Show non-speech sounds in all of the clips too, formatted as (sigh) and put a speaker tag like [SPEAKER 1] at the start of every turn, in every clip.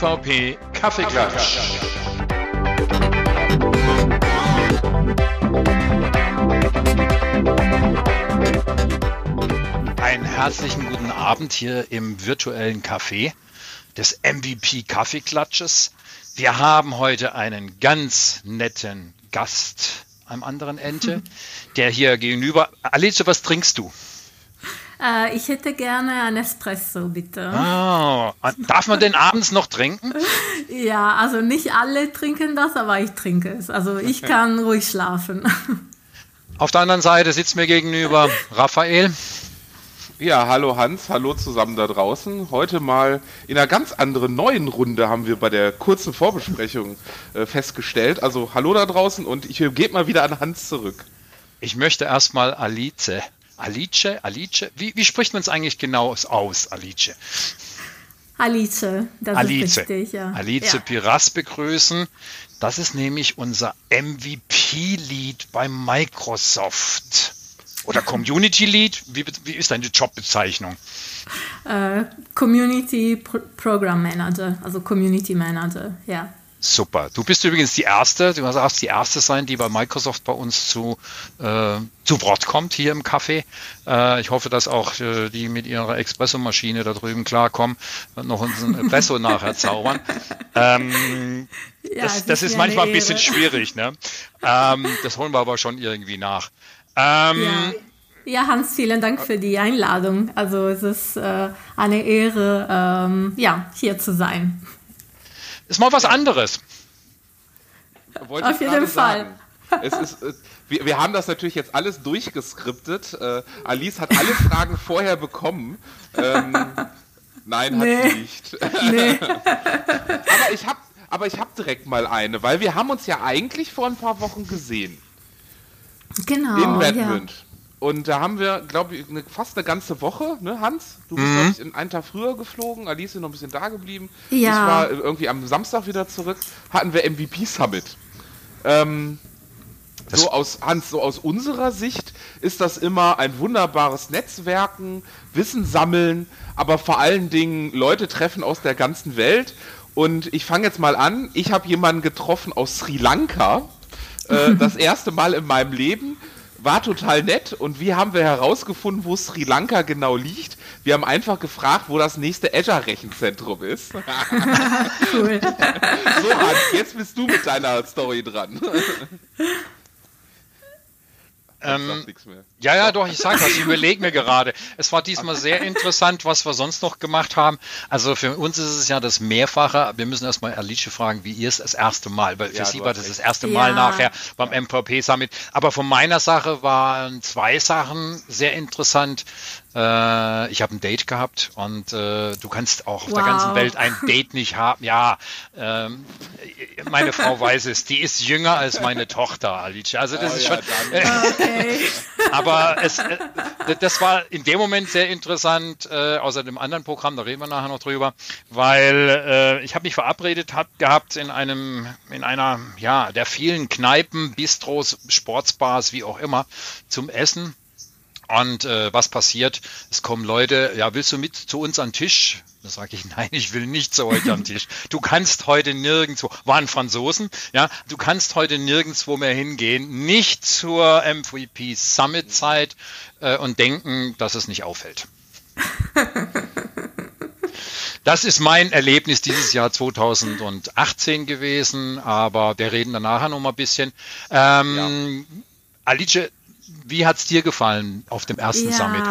[SPEAKER 1] MVP Kaffeeklatsch. Einen herzlichen guten Abend hier im virtuellen Café des MVP Kaffeeklatsches. Wir haben heute einen ganz netten Gast am anderen Ende, (laughs) der hier gegenüber. Alice, was trinkst du?
[SPEAKER 2] Äh, ich hätte gerne ein Espresso, bitte.
[SPEAKER 1] Oh, darf man den abends noch trinken? (laughs)
[SPEAKER 2] Ja, also nicht alle trinken das, aber ich trinke es. Also ich kann ruhig schlafen.
[SPEAKER 1] Auf der anderen Seite sitzt mir gegenüber Raphael.
[SPEAKER 3] Ja, hallo Hans, hallo zusammen da draußen. Heute mal in einer ganz anderen neuen Runde haben wir bei der kurzen Vorbesprechung äh, festgestellt. Also hallo da draußen und ich gebe mal wieder an Hans zurück.
[SPEAKER 1] Ich möchte erstmal Alice. Alice, Alice, wie, wie spricht man es eigentlich genau aus, Alice?
[SPEAKER 2] Alice, das
[SPEAKER 1] Alice.
[SPEAKER 2] ist richtig, ja.
[SPEAKER 1] Alice
[SPEAKER 2] ja.
[SPEAKER 1] Piras begrüßen. Das ist nämlich unser MVP-Lead bei Microsoft. Oder (laughs) Community Lead? Wie, wie ist deine Jobbezeichnung?
[SPEAKER 2] Äh, Community Pro Program Manager, also Community Manager, ja.
[SPEAKER 1] Super. Du bist übrigens die Erste, du darfst die Erste sein, die bei Microsoft bei uns zu, äh, zu Wort kommt hier im Café. Äh, ich hoffe, dass auch äh, die mit ihrer Espresso-Maschine da drüben klarkommen und noch unseren Espresso (laughs) nachher zaubern. Ähm,
[SPEAKER 2] Ja,
[SPEAKER 1] das, das
[SPEAKER 2] ist
[SPEAKER 1] manchmal ein bisschen schwierig. Ne? Ähm, das holen wir aber schon irgendwie nach. Ähm,
[SPEAKER 2] Ja. ja, Hans, vielen Dank für die Einladung. Also es ist äh, eine Ehre, ähm, ja, hier zu sein.
[SPEAKER 1] Ist mal was anderes.
[SPEAKER 3] Wollte
[SPEAKER 2] Auf jeden Fall.
[SPEAKER 3] sagen. Es (laughs) ist, äh, wir, wir haben das natürlich jetzt alles durchgeskriptet. Äh, Alice hat alle Fragen (laughs) vorher bekommen. Ähm, nein, hat
[SPEAKER 2] Nee.
[SPEAKER 3] sie nicht. (laughs) aber ich habe aber ich direkt mal eine, weil wir haben uns ja eigentlich vor ein paar Wochen gesehen.
[SPEAKER 2] Genau.
[SPEAKER 3] in
[SPEAKER 2] ja.
[SPEAKER 3] Und da haben wir, glaube ich, eine, fast eine ganze Woche, ne, Hans? Du bist, glaube ich, in einen Tag früher geflogen, Alice ist noch ein bisschen da geblieben.
[SPEAKER 2] Ja.
[SPEAKER 3] Ich war irgendwie am Samstag wieder zurück, hatten wir MVP Summit. Ähm,
[SPEAKER 1] Das-
[SPEAKER 3] so aus, Hans, so aus unserer Sicht ist das immer ein wunderbares Netzwerken, Wissen sammeln, aber vor allen Dingen Leute treffen aus der ganzen Welt. Und ich fange jetzt mal an. Ich habe jemanden getroffen aus Sri Lanka. Äh, (laughs) das erste Mal in meinem Leben. War total nett. Und wie haben wir herausgefunden, wo Sri Lanka genau liegt? Wir haben einfach gefragt, wo das nächste Azure-Rechenzentrum ist. (laughs)
[SPEAKER 2] Cool.
[SPEAKER 3] So, Hans, jetzt bist du mit deiner Story dran. (laughs)
[SPEAKER 1] Ähm. Ja, ja, doch, ich sag was, ich überlege mir gerade. Es war diesmal (laughs) sehr interessant, was wir sonst noch gemacht haben. Also für uns ist es ja das Mehrfache. Wir müssen erstmal Alice fragen, wie ihr es das erste Mal, weil für
[SPEAKER 3] Ja,
[SPEAKER 1] sie war das
[SPEAKER 3] recht.
[SPEAKER 1] das erste Mal
[SPEAKER 2] Ja.
[SPEAKER 1] nachher beim MVP Summit. Aber von meiner Sache waren zwei Sachen sehr interessant. Äh, ich habe ein Date gehabt und äh, du kannst auch auf der
[SPEAKER 2] Wow.
[SPEAKER 1] ganzen Welt ein (laughs) Date nicht haben. Ja, ähm, meine Frau weiß es. Die ist jünger als meine Tochter, Alice. Also das
[SPEAKER 3] Oh
[SPEAKER 1] ist
[SPEAKER 3] ja,
[SPEAKER 1] schon. (laughs)
[SPEAKER 2] Okay.
[SPEAKER 1] Aber es, äh, das war in dem Moment sehr interessant, äh, außer dem anderen Programm, da reden wir nachher noch drüber, weil äh, ich habe mich verabredet hab, gehabt in einem, in einer, ja, der vielen Kneipen, Bistros, Sportsbars, wie auch immer, zum Essen. Und äh, was passiert? Es kommen Leute, ja, willst du mit zu uns an den Tisch? Da sage ich, nein, ich will nicht zu euch am Tisch. Du kannst heute nirgendwo, waren Franzosen, ja, du kannst heute nirgendwo mehr hingehen, nicht zur MVP Summit Zeit äh, und denken, dass es nicht auffällt. (laughs) Das ist mein Erlebnis dieses Jahr 2018 gewesen, aber wir reden dann nachher noch mal ein bisschen. Ähm, Alice, wie hat's dir gefallen auf dem ersten Summit?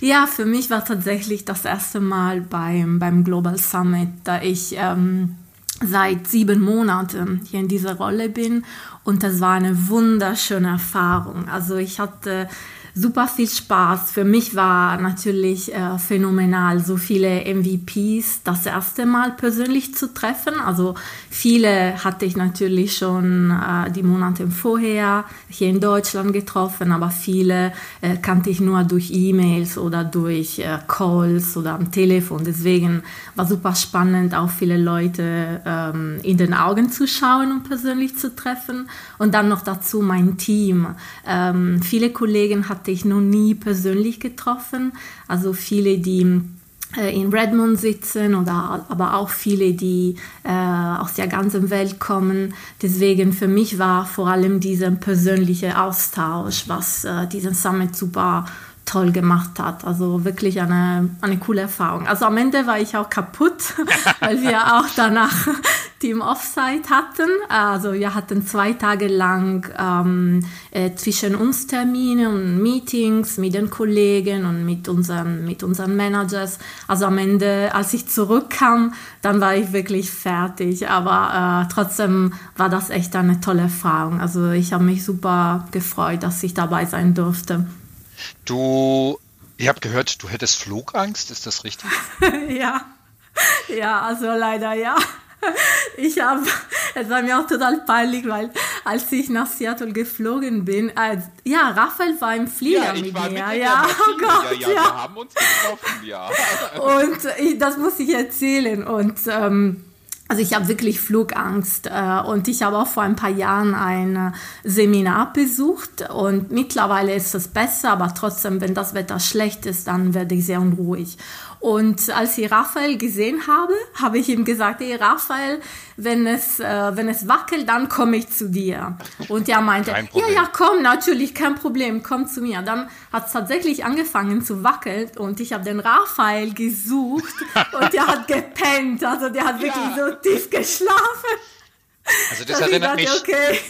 [SPEAKER 2] Ja, für mich war tatsächlich das erste Mal beim, beim Global Summit, da ich ähm, seit sieben Monaten hier in dieser Rolle bin und das war eine wunderschöne Erfahrung. Also ich hatte super viel Spaß. Für mich war natürlich äh, phänomenal, so viele MVPs das erste Mal persönlich zu treffen. Also viele hatte ich natürlich schon äh, die Monate vorher hier in Deutschland getroffen, aber viele äh, kannte ich nur durch E-Mails oder durch äh, Calls oder am Telefon. Deswegen war super spannend, auch viele Leute ähm, in den Augen zu schauen und persönlich zu treffen. Und dann noch dazu mein Team. Ähm, viele Kollegen hatte ich noch nie persönlich getroffen. Also viele, die äh, in Redmond sitzen oder aber auch viele, die äh, aus der ganzen Welt kommen. Deswegen für mich war vor allem dieser persönliche Austausch, was äh, diesen Summit super toll gemacht hat. Also wirklich eine, eine coole Erfahrung. Also am Ende war ich auch kaputt, (laughs) weil wir auch danach (laughs) Team Offsite hatten. Also wir hatten zwei Tage lang ähm, äh, zwischen uns Termine und Meetings mit den Kollegen und mit unseren, mit unseren Managers. Also am Ende, als ich zurückkam, dann war ich wirklich fertig. Aber äh, trotzdem war das echt eine tolle Erfahrung. Also ich habe mich super gefreut, dass ich dabei sein durfte.
[SPEAKER 1] Du, ich habe gehört, du hättest Flugangst, ist das richtig? (laughs)
[SPEAKER 2] ja. Ja, also leider ja. Ich habe, es war mir auch total peinlich, weil als ich nach Seattle geflogen bin, äh, ja, Raphael war im Flieger ja, mit mir. Mit ja, (laughs) oh Gott, ja, ja, wir haben uns getroffen, ja. Und ich, das muss ich erzählen und ähm, also ich habe wirklich Flugangst äh, und ich habe auch vor ein paar Jahren ein äh, Seminar besucht und mittlerweile ist es besser, aber trotzdem, wenn das Wetter schlecht ist, dann werde ich sehr unruhig. Und als ich Raphael gesehen habe, habe ich ihm gesagt, hey Raphael, wenn es, äh, wenn es wackelt, dann komme ich zu dir. Und er meinte, ja, ja, komm, natürlich, kein Problem, komm zu mir. Dann hat es tatsächlich angefangen zu wackeln und ich habe den Raphael gesucht (laughs) und der hat gepennt. Also der hat wirklich ja. so tief geschlafen.
[SPEAKER 1] Also das erinnert dachte, mich. Okay.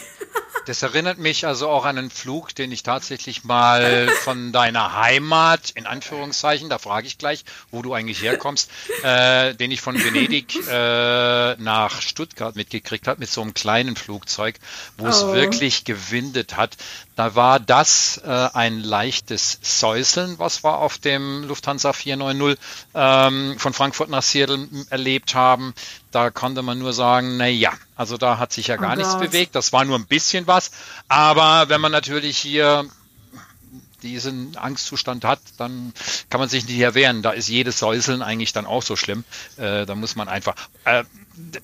[SPEAKER 1] Das erinnert mich also auch an einen Flug, den ich tatsächlich mal von deiner Heimat, in Anführungszeichen, da frage ich gleich, wo du eigentlich herkommst, (laughs) äh, den ich von Venedig äh, nach Stuttgart mitgekriegt habe, mit so einem kleinen Flugzeug, wo es oh. wirklich gewindet hat. Da war das äh, ein leichtes Säuseln, was wir auf dem Lufthansa 490 ähm, von Frankfurt nach Seattle erlebt haben. Da konnte man nur sagen, na ja, also da hat sich ja gar oh nichts bewegt. Das war nur ein bisschen was. Aber wenn man natürlich hier diesen Angstzustand hat, dann kann man sich nicht erwehren. Da ist jedes Säuseln eigentlich dann auch so schlimm. Äh, da muss man einfach. Äh,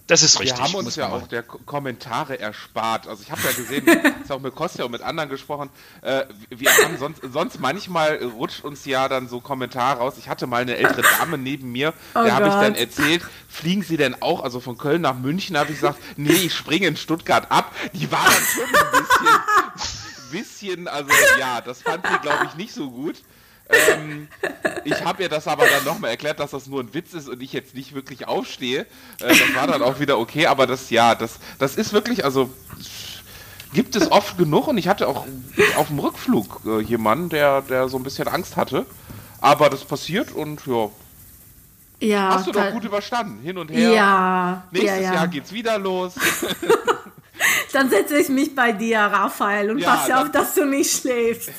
[SPEAKER 1] das ist richtig.
[SPEAKER 3] Wir haben uns ja auch der Kommentare erspart. Also ich habe ja gesehen, (laughs) ich habe auch mit Kostja und mit anderen gesprochen. Äh, wir haben sonst, sonst manchmal rutscht uns ja dann so Kommentare raus. Ich hatte mal eine ältere Dame neben mir, oh der habe ich dann erzählt, fliegen Sie denn auch, also von Köln nach München, habe ich gesagt, nee, ich springe in Stuttgart ab. Die war dann schon ein bisschen, (laughs) bisschen also ja, das fand sie, glaube ich, nicht so gut. Ähm, ich habe ihr das aber dann nochmal erklärt, dass das nur ein Witz ist und ich jetzt nicht wirklich aufstehe. Äh, das war dann auch wieder okay, aber das, ja, das, das ist wirklich, also gibt es oft genug und ich hatte auch auf dem Rückflug äh, jemanden, der, der so ein bisschen Angst hatte. Aber das passiert und ja.
[SPEAKER 2] Ja,
[SPEAKER 3] Hast du doch gut überstanden, hin und her.
[SPEAKER 2] Ja.
[SPEAKER 3] Nächstes
[SPEAKER 2] ja, ja.
[SPEAKER 3] Jahr geht's wieder los. (laughs)
[SPEAKER 2] dann setze ich mich bei dir, Raphael, und ja, passe auf, dass du nicht schläfst.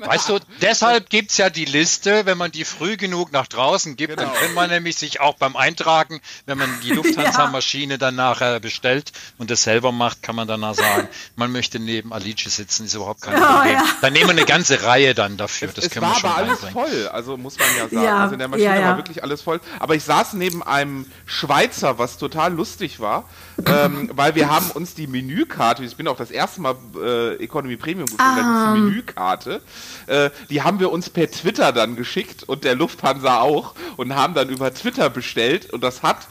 [SPEAKER 2] (laughs)
[SPEAKER 1] Weißt du, deshalb gibt es ja die Liste, wenn man die früh genug nach draußen gibt, genau. dann kann man nämlich sich auch beim Eintragen, wenn man die (laughs) Lufthansa-Maschine dann nachher bestellt und das selber macht, kann man danach sagen, man möchte neben Alice sitzen, ist überhaupt kein oh, Problem. Ja. Dann nehmen wir eine ganze Reihe dann dafür.
[SPEAKER 3] Es, das es können war wir schon aber alles voll, also muss man ja sagen. Ja, also in der Maschine ja, war wirklich alles voll. Aber ich saß neben einem Schweizer, was total lustig war, ähm, (laughs) weil wir haben uns die Menükarte, ich bin auch das erste Mal äh, Economy Premium geflogen, um. Ah. die Menükarte äh, die haben wir uns per Twitter dann geschickt und der Lufthansa auch und haben dann über Twitter bestellt und das hat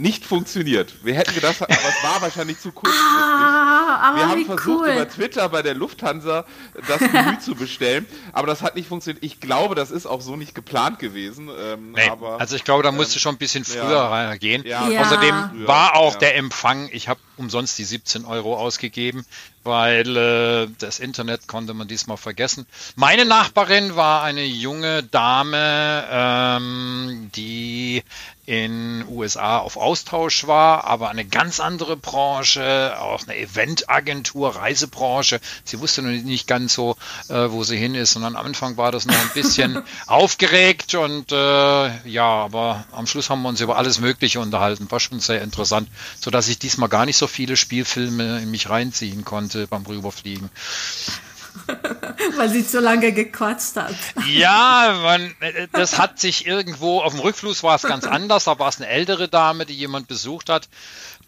[SPEAKER 3] nicht funktioniert. Wir hätten gedacht, aber es war wahrscheinlich zu kurzfristig. Ah, wir haben versucht, cool. über Twitter bei der Lufthansa das Menü (laughs) zu bestellen, aber das hat nicht funktioniert. Ich glaube, das ist auch so nicht geplant gewesen. Ähm,
[SPEAKER 1] nee,
[SPEAKER 3] aber,
[SPEAKER 1] also ich glaube, da musste ähm, schon ein bisschen früher ja. reingehen. Ja. Ja. Außerdem war auch der Empfang, ich habe umsonst die 17 Euro ausgegeben, weil äh, das Internet konnte man diesmal vergessen. Meine Nachbarin war eine junge Dame, ähm, die in USA auf Austausch war, aber eine ganz andere Branche, auch eine Eventagentur, Reisebranche. Sie wusste noch nicht ganz so, äh, wo sie hin ist, sondern am Anfang war das noch ein bisschen (laughs) aufgeregt und äh, ja, aber am Schluss haben wir uns über alles Mögliche unterhalten. War schon sehr interessant, so dass ich diesmal gar nicht so viele Spielfilme in mich reinziehen konnte beim Rüberfliegen. (laughs)
[SPEAKER 2] Weil sie zu lange gequatscht hat.
[SPEAKER 1] Ja, man, das hat sich irgendwo, auf dem Rückflug war es ganz anders, da war es eine ältere Dame, die jemand besucht hat,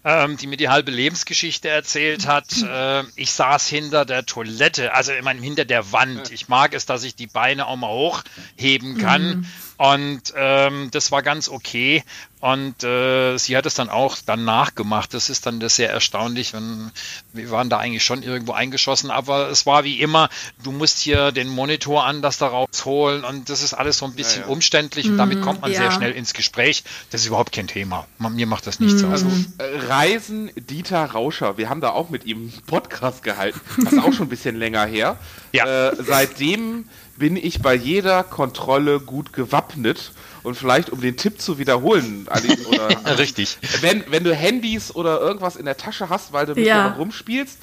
[SPEAKER 1] ähm, die mir die halbe Lebensgeschichte erzählt hat. (laughs) Äh, ich saß hinter der Toilette, also ich meine hinter der Wand. Ich mag es, dass ich die Beine auch mal hochheben kann. Mhm Und ähm, das war ganz okay. Und äh, sie hat es dann auch dann nachgemacht. Das ist dann das sehr erstaunlich. Wenn, wir waren da eigentlich schon irgendwo eingeschossen, aber es war wie immer, du musst hier den Monitor anders da rausholen und das ist alles so ein bisschen ja, ja. umständlich und damit mhm, kommt man ja. sehr schnell ins Gespräch. Das ist überhaupt kein Thema. Mir macht das nichts mhm. aus. Also
[SPEAKER 3] äh, Reisen Dieter Rauscher, wir haben da auch mit ihm einen Podcast gehalten. Das ist auch schon ein bisschen länger her. Ja. Äh, seitdem bin ich bei jeder Kontrolle gut gewappnet und vielleicht, um den Tipp zu wiederholen, Ali, (laughs)
[SPEAKER 1] oder, richtig.
[SPEAKER 3] Wenn, wenn du Handys oder irgendwas in der Tasche hast, weil du mit ja. rumspielst,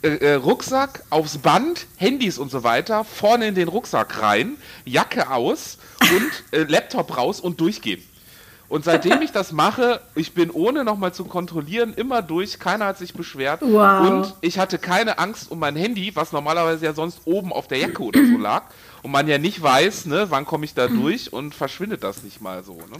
[SPEAKER 3] äh, äh, Rucksack aufs Band, Handys und so weiter, vorne in den Rucksack rein, Jacke aus und äh, Laptop raus und durchgehen. Und seitdem ich das mache, ich bin ohne nochmal zu kontrollieren immer durch, keiner hat sich beschwert. Wow. Und ich hatte keine Angst um mein Handy, was normalerweise ja sonst oben auf der Jacke oder so (clears throat) lag und man ja nicht weiß, ne, wann komme ich da durch und verschwindet das nicht mal so. Ne?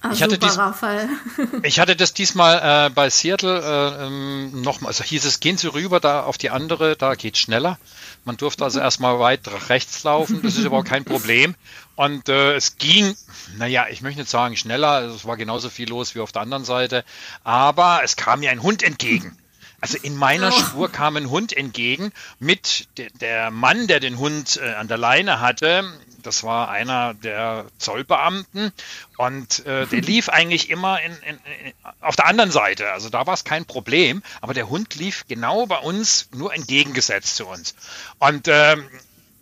[SPEAKER 1] Ah, ich, hatte super, (laughs) ich hatte das diesmal äh, bei Seattle äh, ähm, nochmal, also hieß es, gehen Sie rüber da auf die andere, da geht schneller. Man durfte also erstmal weit rechts laufen, das ist aber auch kein Problem. Und äh, es ging, naja, ich möchte nicht sagen schneller, also es war genauso viel los wie auf der anderen Seite, aber es kam mir ein Hund entgegen. Also in meiner oh. Spur kam ein Hund entgegen mit de, der Mann, der den Hund äh, an der Leine hatte. Das war einer der Zollbeamten und äh, der (laughs) lief eigentlich immer in, in, in, auf der anderen Seite. Also da war es kein Problem, aber der Hund lief genau bei uns, nur entgegengesetzt zu uns. Und ähm,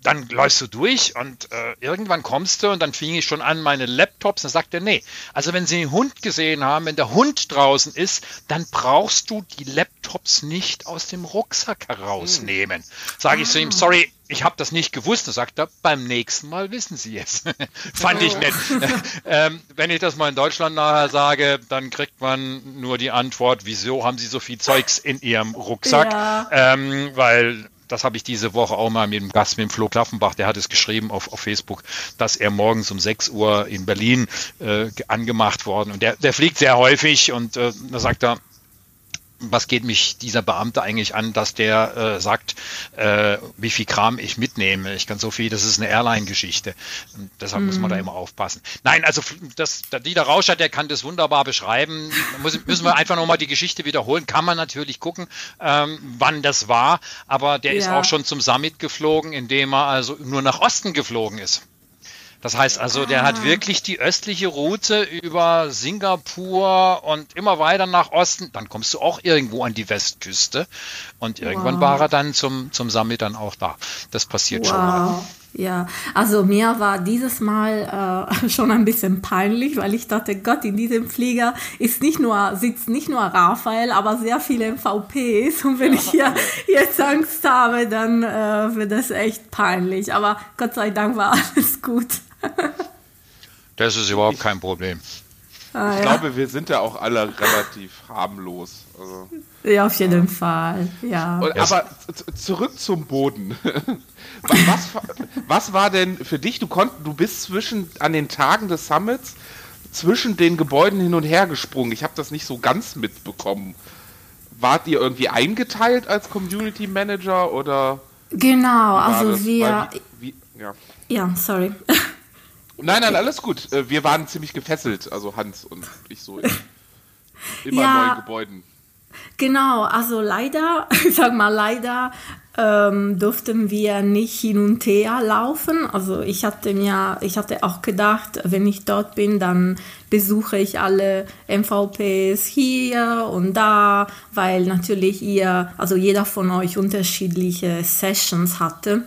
[SPEAKER 1] dann läufst du durch und äh, irgendwann kommst du und dann fing ich schon an, meine Laptops, dann sagt er, nee, also wenn Sie einen Hund gesehen haben, wenn der Hund draußen ist, dann brauchst du die Laptops nicht aus dem Rucksack herausnehmen. Sage ich zu ihm, ah. sorry, ich habe das nicht gewusst. Dann sagt er, beim nächsten Mal wissen Sie es. (laughs) Fand ich nett. (laughs) ähm, wenn ich das mal in Deutschland nachher sage, dann kriegt man nur die Antwort, wieso haben Sie so viel Zeugs in Ihrem Rucksack? Ja. Ähm, weil das habe ich diese Woche auch mal mit dem Gast, mit dem Flo Klaffenbach, der hat es geschrieben auf, auf Facebook, dass er morgens um 6 Uhr in Berlin äh, angemacht worden. Und der, der fliegt sehr häufig und äh, da sagt er, was geht mich dieser Beamte eigentlich an, dass der äh, sagt, äh, wie viel Kram ich mitnehme. Ich kann so viel, das ist eine Airline-Geschichte. Deshalb mm. muss man da mhm. immer aufpassen. Nein, also das, der Dieter Rauscher, der kann das wunderbar beschreiben. Muss, müssen wir einfach nochmal die Geschichte wiederholen. Kann man natürlich gucken, ähm, wann das war. Aber der ja. ist auch schon zum Summit geflogen, indem er also nur nach Osten geflogen ist. Das heißt also, der ah. hat wirklich die östliche Route über Singapur und immer weiter nach Osten. Dann kommst du auch irgendwo an die Westküste. Und irgendwann wow. war er dann zum, zum Summit dann auch da. Das passiert wow. schon mal.
[SPEAKER 2] Ja, also mir war dieses Mal äh, (laughs) schon ein bisschen peinlich, weil ich dachte, Gott, in diesem Flieger ist nicht nur, sitzt nicht nur Raphael, aber sehr viele MVPs. Und wenn ich hier jetzt Angst habe, dann äh, wird das echt peinlich. Aber Gott sei Dank war (laughs) alles gut. (laughs)
[SPEAKER 1] Das ist überhaupt ich, kein Problem.
[SPEAKER 3] Ah, ich ja. glaube, wir sind ja auch alle relativ harmlos. Also,
[SPEAKER 2] ja, auf jeden ja. Fall. Ja.
[SPEAKER 3] Und, aber zurück zum Boden. (laughs) was, was war denn für dich? Du konnt, du bist zwischen an den Tagen des Summits zwischen den Gebäuden hin und her gesprungen. Ich habe das nicht so ganz mitbekommen. Wart ihr irgendwie eingeteilt als Community Manager oder?
[SPEAKER 2] Genau, also wir. Wie, wie, ja. ja, sorry. (laughs)
[SPEAKER 3] Nein, nein, alles gut. Äh, wir waren ziemlich gefesselt, also Hans und ich so in (laughs) immer ja, neuen Gebäuden.
[SPEAKER 2] Genau, also leider, (laughs) ich sag mal leider, ähm, durften wir nicht hin und her laufen. Also ich hatte mir, ich hatte auch gedacht, wenn ich dort bin, dann besuche ich alle MVPs hier und da, weil natürlich ihr, also jeder von euch unterschiedliche Sessions hatte.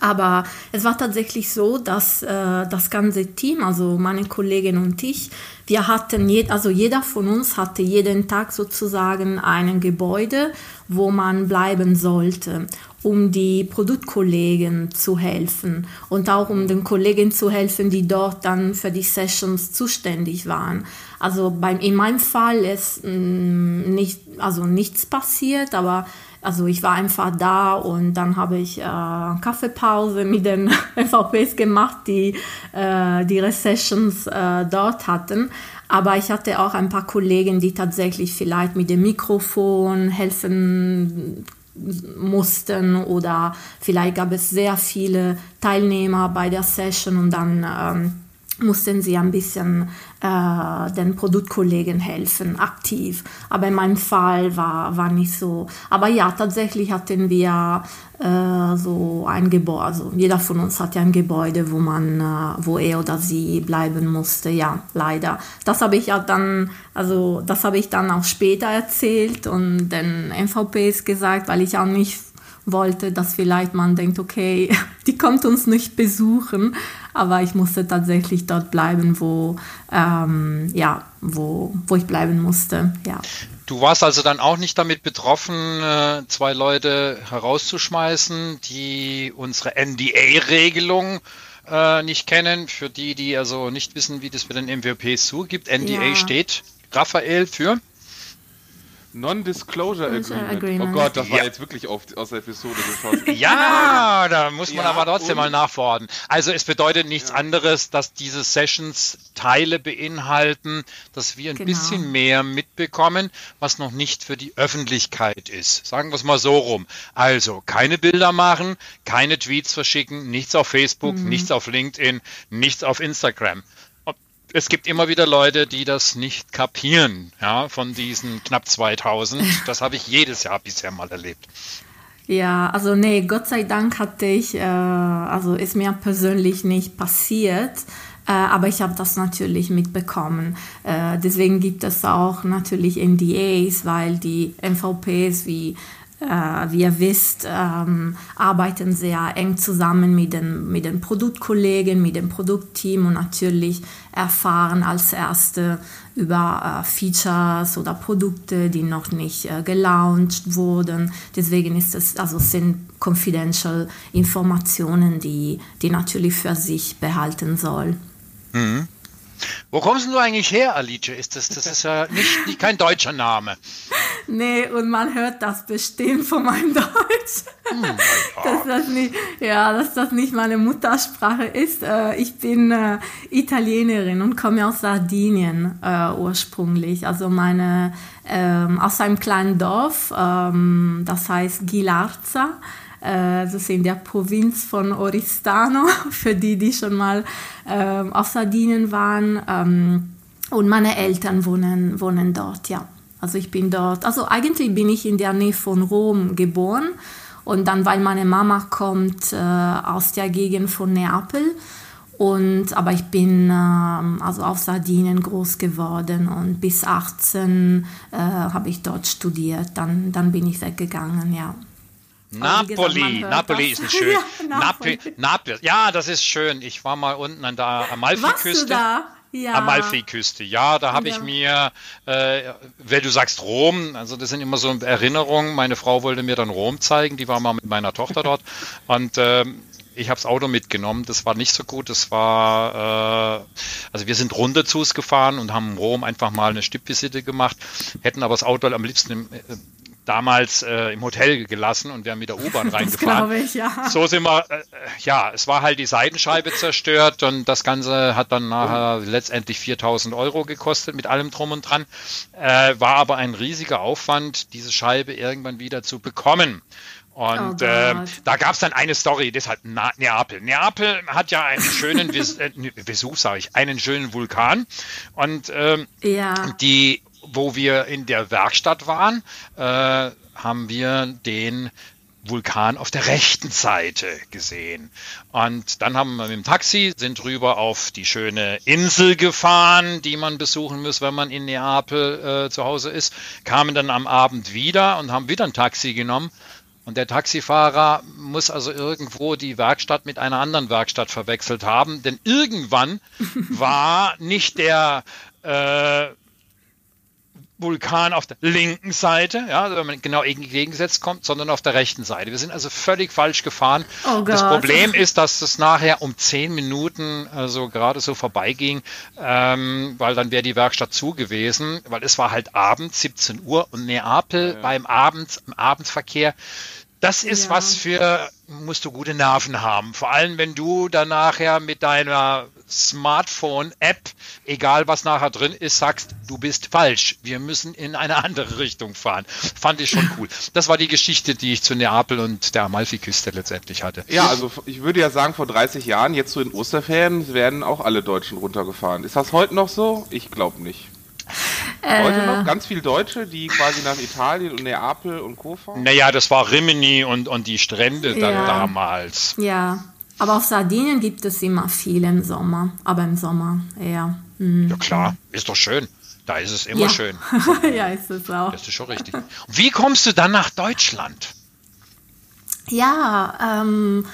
[SPEAKER 2] Aber es war tatsächlich so, dass äh, das ganze Team, also meine Kollegin und ich, wir hatten, je, also jeder von uns hatte jeden Tag sozusagen ein Gebäude, wo man bleiben sollte, um die Produktkollegen zu helfen und auch um den Kollegen zu helfen, die dort dann für die Sessions zuständig waren. Also beim, in meinem Fall ist mh, mm, nicht, also nichts passiert, aber also ich war einfach da und dann habe ich äh, Kaffeepause (laughs) mit den MVPs gemacht, die äh, die Recessions äh, dort hatten. Aber ich hatte auch ein paar Kollegen, die tatsächlich vielleicht mit dem Mikrofon helfen mussten oder vielleicht gab es sehr viele Teilnehmer bei der Session und dann ähm, mussten sie ein bisschen äh, den Produktkollegen helfen, aktiv. Aber in meinem Fall war, war nicht so. Aber ja, tatsächlich hatten wir äh, so ein Gebäude, also jeder von uns hat ja ein Gebäude, wo man, äh, wo er oder sie bleiben musste. Ja, leider. Das habe ich ja dann, also das habe ich dann auch später erzählt und den MVPs gesagt, weil ich auch nicht wollte, dass vielleicht man denkt, okay, (laughs) die kommt uns nicht besuchen, aber ich musste tatsächlich dort bleiben, wo, ähm, ja, wo, wo ich bleiben musste, ja.
[SPEAKER 1] Du warst also dann auch nicht damit betroffen, äh, zwei Leute herauszuschmeißen, die unsere NDA-Regelung äh, nicht kennen. Für die, die also nicht wissen, wie das mit den MWPs zugibt. NDA ja. steht, Raphael, für?
[SPEAKER 3] Non-Disclosure Agreement. Agreement. Oh Gott, das war ja. jetzt wirklich auf, aus der Episode
[SPEAKER 1] geschossen. (laughs) Ja, da muss man ja, aber trotzdem mal nachfordern. Also es bedeutet nichts ja. anderes, dass diese Sessions Teile beinhalten, dass wir ein genau. bisschen mehr mitbekommen, was noch nicht für die Öffentlichkeit ist. Sagen wir es mal so rum. Also keine Bilder machen, keine Tweets verschicken, nichts auf Facebook, mhm. nichts auf LinkedIn, nichts auf Instagram es gibt immer wieder Leute, die das nicht kapieren, ja, von diesen knapp 2000. (laughs) Das habe ich jedes Jahr bisher mal erlebt.
[SPEAKER 2] Ja, also nee, Gott sei Dank hatte ich, äh, also ist mir persönlich nicht passiert, äh, aber ich habe das natürlich mitbekommen. Äh, deswegen gibt es auch natürlich NDAs, weil die MVPs wie wie ihr wisst, ähm, arbeiten sehr eng zusammen mit den, mit den Produktkollegen, mit dem Produktteam und natürlich erfahren als Erste über äh, Features oder Produkte, die noch nicht äh, gelauncht wurden. Deswegen ist es, also sind confidential Informationen, die, die natürlich für sich behalten soll.
[SPEAKER 1] Mhm. Wo kommst du eigentlich her, Alice? Ist das, das ist ja nicht, nicht kein deutscher Name.
[SPEAKER 2] Nee, und man hört das bestimmt von meinem (laughs) Deutsch. Hm, dass das nicht, ja, dass das nicht meine Muttersprache ist. Äh, ich bin äh, Italienerin und komme aus Sardinien äh, ursprünglich. Also meine ähm, aus einem kleinen Dorf, ähm, das heißt Gilarza das ist in der Provinz von Oristano, (laughs) für die, die schon mal ähm, auf Sardinien waren. Ähm, und meine Eltern wohnen, wohnen dort, ja. Also ich bin dort, also eigentlich bin ich in der Nähe von Rom geboren und dann, weil meine Mama kommt äh, aus der Gegend von Neapel und, aber ich bin äh, also auf Sardinien groß geworden und bis 18 äh, habe ich dort studiert. Dann, dann bin ich weggegangen, ja.
[SPEAKER 1] Napoli, gesagt, Napoli ist ein (laughs) schön. ja, Napoli. Napoli. Ja, das ist schön. Ich war mal unten an der Amalfi-Küste. Ja. Amalfi-Küste, ja, da habe ja. ich mir, äh, wenn du sagst Rom, also das sind immer so Erinnerungen. Meine Frau wollte mir dann Rom zeigen, die war mal mit meiner Tochter dort (laughs) und äh, ich habe das Auto mitgenommen. Das war nicht so gut. Das war, äh, also wir sind runter zu es gefahren und haben in Rom einfach mal eine Stippvisite gemacht, hätten aber das Auto am liebsten im, äh, damals äh, im Hotel gelassen und wir haben mit der U-Bahn (laughs) reingefahren. Ich, ja. So sind wir, äh, ja, es war halt die Seitenscheibe zerstört und das Ganze hat dann nachher oh. letztendlich 4000 Euro gekostet mit allem drum und dran. Äh, war aber ein riesiger Aufwand, diese Scheibe irgendwann wieder zu bekommen. Und oh äh, da gab es dann eine Story, deshalb Na Neapel. Neapel hat ja einen schönen Ves (laughs) äh, Vesuv, sage ich, einen schönen Vulkan. Und ähm, ja. die wo wir in der Werkstatt waren, äh, haben wir den Vulkan auf der rechten Seite gesehen. Und dann haben wir mit dem Taxi, sind rüber auf die schöne Insel gefahren, die man besuchen muss, wenn man in Neapel äh, zu Hause ist, kamen dann am Abend wieder und haben wieder ein Taxi genommen. Und der Taxifahrer muss also irgendwo die Werkstatt mit einer anderen Werkstatt verwechselt haben, denn irgendwann (laughs) war nicht der äh, Vulkan auf der linken Seite, ja, also wenn man genau entgegengesetzt kommt, sondern auf der rechten Seite. Wir sind also völlig falsch gefahren. Oh das Problem ist, dass es nachher um zehn Minuten also gerade so vorbeiging, ähm, weil dann wäre die Werkstatt zu gewesen, weil es war halt abends, 17 Uhr und Neapel ja, ja. beim Abend, im Abendverkehr das ist ja. was für, musst du gute Nerven haben. Vor allem, wenn du dann nachher mit deiner Smartphone-App, egal was nachher drin ist, sagst, du bist falsch. Wir müssen in eine andere Richtung fahren. Fand ich schon cool. Das war die Geschichte, die ich zu Neapel und der Amalfiküste letztendlich hatte.
[SPEAKER 3] Ja, also ich würde ja sagen, vor 30 Jahren, jetzt so in Osterferien, werden auch alle Deutschen runtergefahren. Ist das heute noch so? Ich glaube nicht. Heute noch ganz viele Deutsche, die quasi nach Italien und Neapel und Co. fahren?
[SPEAKER 1] Naja, das war Rimini und, und die Strände dann
[SPEAKER 2] Ja.
[SPEAKER 1] damals.
[SPEAKER 2] Ja, aber auf Sardinien gibt es immer viel im Sommer, aber im Sommer eher. Hm.
[SPEAKER 1] Ja klar, ist doch schön. Da ist es immer
[SPEAKER 2] Ja.
[SPEAKER 1] schön. (laughs)
[SPEAKER 2] ja, ist es auch.
[SPEAKER 1] Das ist schon richtig. Wie kommst du dann nach Deutschland?
[SPEAKER 2] Ja, ähm,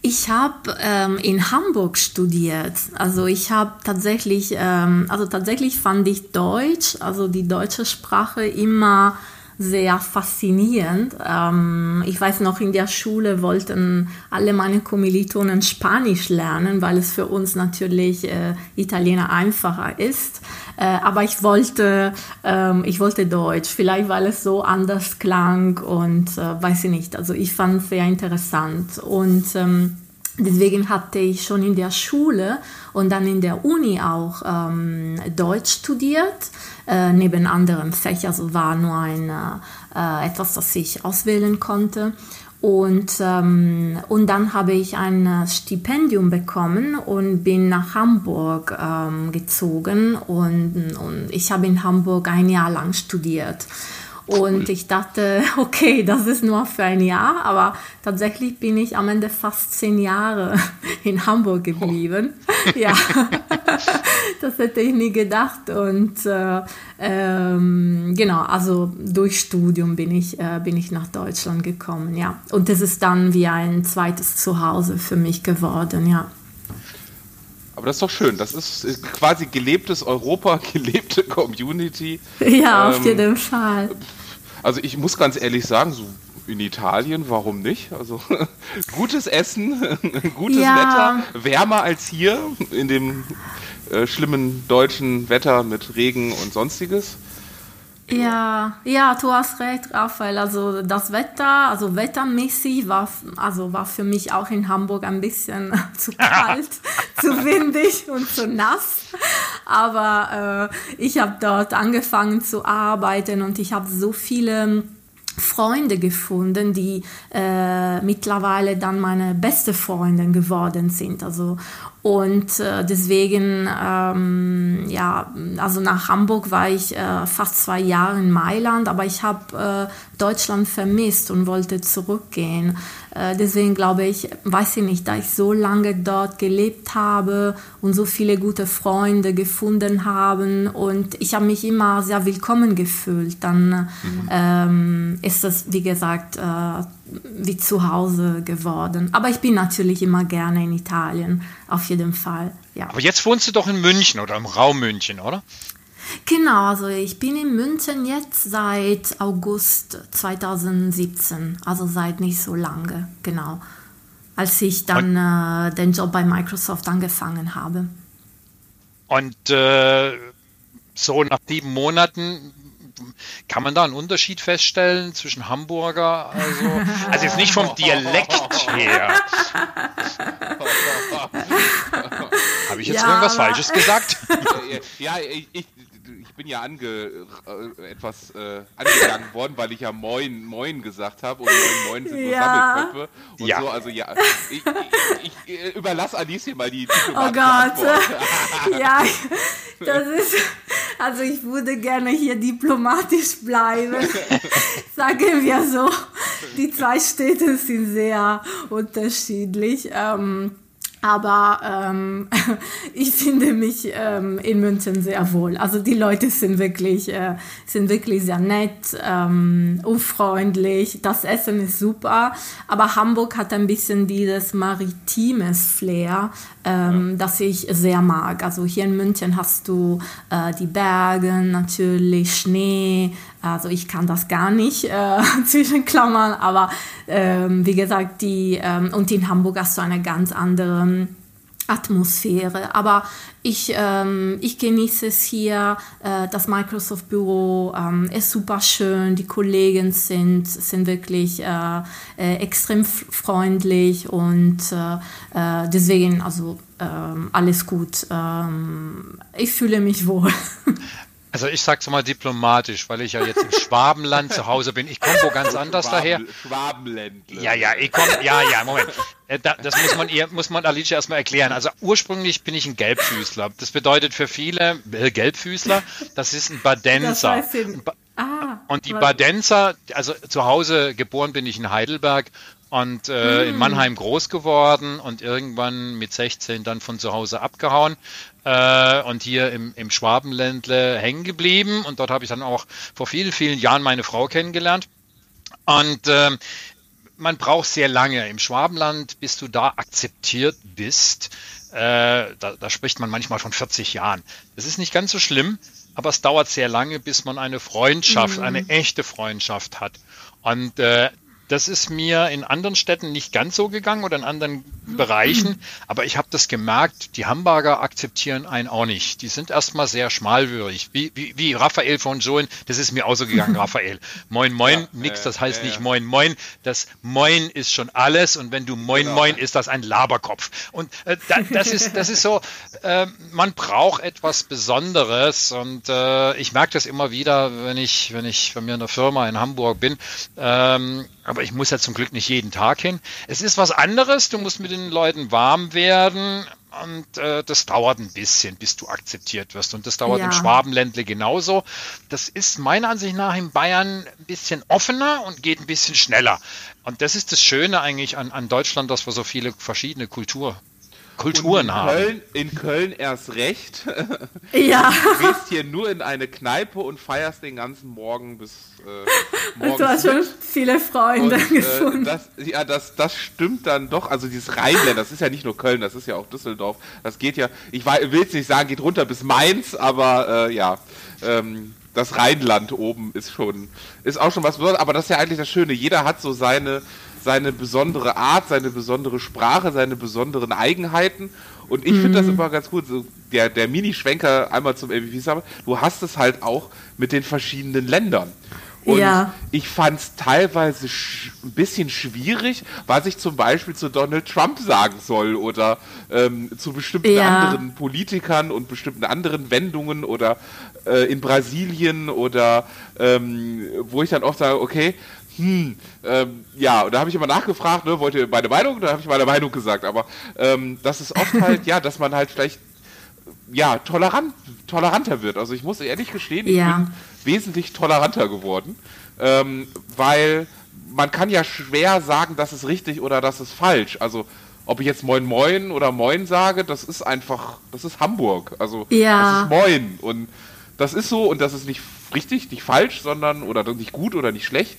[SPEAKER 2] ich habe ähm, in Hamburg studiert. Also ich habe tatsächlich, ähm, also tatsächlich fand ich Deutsch, also die deutsche Sprache immer sehr faszinierend. Ähm, ich weiß noch, in der Schule wollten alle meine Kommilitonen Spanisch lernen, weil es für uns natürlich äh, Italiener einfacher ist. Äh, aber ich wollte, ähm, ich wollte Deutsch, vielleicht weil es so anders klang und äh, weiß ich nicht. Also ich fand es sehr interessant und ähm, Deswegen hatte ich schon in der Schule und dann in der Uni auch ähm, Deutsch studiert, äh, neben anderen Fächern. Also war nur ein, äh, etwas, das ich auswählen konnte. Und, ähm, und dann habe ich ein äh, Stipendium bekommen und bin nach Hamburg ähm, gezogen und, und ich habe in Hamburg ein Jahr lang studiert. Und ich dachte, (laughs) okay, das ist nur für ein Jahr, aber tatsächlich bin ich am Ende fast zehn Jahre (laughs) in Hamburg geblieben. (laughs) Ja, das hätte ich nie gedacht. Und äh, ähm, genau, also durch Studium bin ich, äh, bin ich nach Deutschland gekommen, ja. Und das ist dann wie ein zweites Zuhause für mich geworden, ja.
[SPEAKER 3] Aber das ist doch schön. Das ist quasi gelebtes Europa, (laughs) gelebte Community.
[SPEAKER 2] Ja, auf
[SPEAKER 3] Ähm,
[SPEAKER 2] jeden Fall.
[SPEAKER 3] Also ich muss ganz ehrlich sagen, so in Italien, warum nicht? Also (laughs) gutes Essen, (laughs) gutes
[SPEAKER 2] Ja.
[SPEAKER 3] Wetter, wärmer als hier in dem äh, schlimmen deutschen Wetter mit Regen und sonstiges.
[SPEAKER 2] Ja, ja, du hast recht, Raphael. Also das Wetter, also wettermäßig war, also war für mich auch in Hamburg ein bisschen (laughs) zu kalt, (laughs) zu windig und zu nass. Aber äh, ich habe dort angefangen zu arbeiten und ich habe so viele Freunde gefunden, die äh, mittlerweile dann meine beste Freundin geworden sind. Also und äh, deswegen, ähm, ja, also nach Hamburg war ich äh, fast zwei Jahre in Mailand, aber ich habe äh, Deutschland vermisst und wollte zurückgehen. Äh, deswegen glaube ich, weiß ich nicht, da ich so lange dort gelebt habe und so viele gute Freunde gefunden haben und ich habe mich immer sehr willkommen gefühlt, dann ähm, ist das, wie gesagt, äh, wie zu Hause geworden. Aber ich bin natürlich immer gerne in Italien, auf jeden Fall. Ja.
[SPEAKER 1] Aber jetzt wohnst du doch in München oder im Raum München, oder?
[SPEAKER 2] Genau, also ich bin in München jetzt seit August 2017, also seit nicht so lange, genau. Als ich dann äh, den Job bei Microsoft angefangen habe.
[SPEAKER 1] Und äh, so nach sieben Monaten kann man da einen Unterschied feststellen zwischen Hamburger, also, also jetzt nicht vom (laughs) Dialekt her. (laughs) Habe ich jetzt
[SPEAKER 2] Ja,
[SPEAKER 1] irgendwas Falsches gesagt?
[SPEAKER 3] Ja, ich bin ja ange, äh, etwas äh, angegangen (laughs) worden, weil ich ja Moin, Moin gesagt habe und Moin, Moin sind nur
[SPEAKER 2] Ja.
[SPEAKER 3] Sammelköpfe und
[SPEAKER 1] Ja.
[SPEAKER 3] so. Also ja, ich, ich, ich äh, überlasse Alice hier mal die
[SPEAKER 2] Oh Gott, (laughs) ja, das ist, also ich würde gerne hier diplomatisch bleiben. (laughs) Sagen wir so, die zwei Städte sind sehr unterschiedlich. Ähm, aber ähm, (laughs) ich finde mich ähm, in München sehr wohl. Also die Leute sind wirklich, äh, sind wirklich sehr nett, ähm, unfreundlich. Das Essen ist super. Aber Hamburg hat ein bisschen dieses maritimes Flair, ähm, das ich sehr mag. Also hier in München hast du äh, die Berge, natürlich Schnee. Also ich kann das gar nicht äh, (laughs) zwischen Klammern, aber ähm, wie gesagt, die ähm, und in Hamburg hast du eine ganz andere Atmosphäre. Aber ich, ähm, ich genieße es hier. Äh, das Microsoft Büro ähm, ist super schön. Die Kollegen sind, sind wirklich äh, äh, extrem freundlich und äh, äh, deswegen, also ähm, alles gut. Ähm, ich fühle mich wohl. (laughs)
[SPEAKER 1] Also ich sag's mal diplomatisch, weil ich ja jetzt im (laughs) Schwabenland zu Hause bin. Ich komme wo ganz anders
[SPEAKER 3] Schwaben,
[SPEAKER 1] daher.
[SPEAKER 3] Schwabenländle.
[SPEAKER 1] Ja, ja, ich komme, ja, ja, Moment. Äh, das muss man ihr, muss man Alicia erstmal erklären. Also ursprünglich bin ich ein Gelbfüßler. Das bedeutet für viele äh, Gelbfüßler, das ist ein Badenser. Das heißt ah, und die Badenser, also zu Hause geboren bin ich in Heidelberg und äh, in hm. Mannheim groß geworden und irgendwann mit 16 dann von zu Hause abgehauen äh, und hier im, im Schwabenländle hängen geblieben und dort habe ich dann auch vor vielen, vielen Jahren meine Frau kennengelernt und äh, man braucht sehr lange. Im Schwabenland, bis du da akzeptiert bist, äh, da, da spricht man manchmal von 40 Jahren. Das ist nicht ganz so schlimm, aber es dauert sehr lange, bis man eine Freundschaft, mhm. eine echte Freundschaft hat. Und äh, das ist mir in anderen Städten nicht ganz so gegangen oder in anderen Bereichen, (clears throat) aber ich habe das gemerkt, die Hamburger akzeptieren einen auch nicht. Die sind erstmal sehr schmalwürdig, wie, wie, wie Raphael von Joen, das ist mir auch so gegangen, (laughs) Raphael. Moin, moin, ja, nix, äh, das heißt äh, nicht Moin, Moin. Das Moin ist schon alles und wenn du Moin, genau. Moin, ist das ein Laberkopf. Und äh, da, das, ist, das ist so, äh, man braucht etwas Besonderes und äh, ich merke das immer wieder, wenn ich, wenn ich bei mir in der Firma in Hamburg bin. Ähm, aber ich muss ja zum Glück nicht jeden Tag hin. Es ist was anderes, du musst mit den Leuten warm werden und äh, das dauert ein bisschen, bis du akzeptiert wirst. Und das dauert ja. im Schwabenländle genauso. Das ist meiner Ansicht nach in Bayern ein bisschen offener und geht ein bisschen schneller. Und das ist das Schöne eigentlich an, an Deutschland, dass wir so viele verschiedene Kultur, Kulturen
[SPEAKER 3] in
[SPEAKER 1] haben.
[SPEAKER 3] Köln, in Köln erst recht. (laughs)
[SPEAKER 2] Ja.
[SPEAKER 3] Du gehst hier nur in eine Kneipe und feierst den ganzen Morgen bis äh, (laughs) morgens.
[SPEAKER 2] Du hast schon viele Freunde und, äh, gefunden.
[SPEAKER 3] Das, ja, das, das stimmt dann doch. Also dieses Rheinland, das ist ja nicht nur Köln, das ist ja auch Düsseldorf. Das geht ja, ich will es nicht sagen, geht runter bis Mainz, aber äh, ja. Ähm, das Rheinland oben ist schon, ist auch schon was Besonderes, aber das ist ja eigentlich das Schöne. Jeder hat so seine, seine besondere Art, seine besondere Sprache, seine besonderen Eigenheiten. Und ich mhm. finde das immer ganz gut. So der, der Mini-Schwenker einmal zum MVP du hast es halt auch mit den verschiedenen Ländern. Und ja. ich fand es teilweise ein bisschen schwierig, was ich zum Beispiel zu Donald Trump sagen soll oder ähm, zu bestimmten ja. anderen Politikern und bestimmten anderen Wendungen oder äh, in Brasilien oder ähm, wo ich dann oft sage, okay, hm, ähm, ja, und da habe ich immer nachgefragt, ne, wollt ihr meine Meinung? Da habe ich meine Meinung gesagt, aber ähm, das ist oft (laughs) halt, ja, dass man halt vielleicht ja, tolerant, toleranter wird. Also ich muss ehrlich gestehen, ich ja. bin wesentlich toleranter geworden, ähm, weil man kann ja schwer sagen, das ist richtig oder das ist falsch. Also ob ich jetzt Moin Moin oder Moin sage, das ist einfach, das ist Hamburg. Also ja. das ist Moin und das ist so und das ist nicht richtig, nicht falsch, sondern oder nicht gut oder nicht schlecht.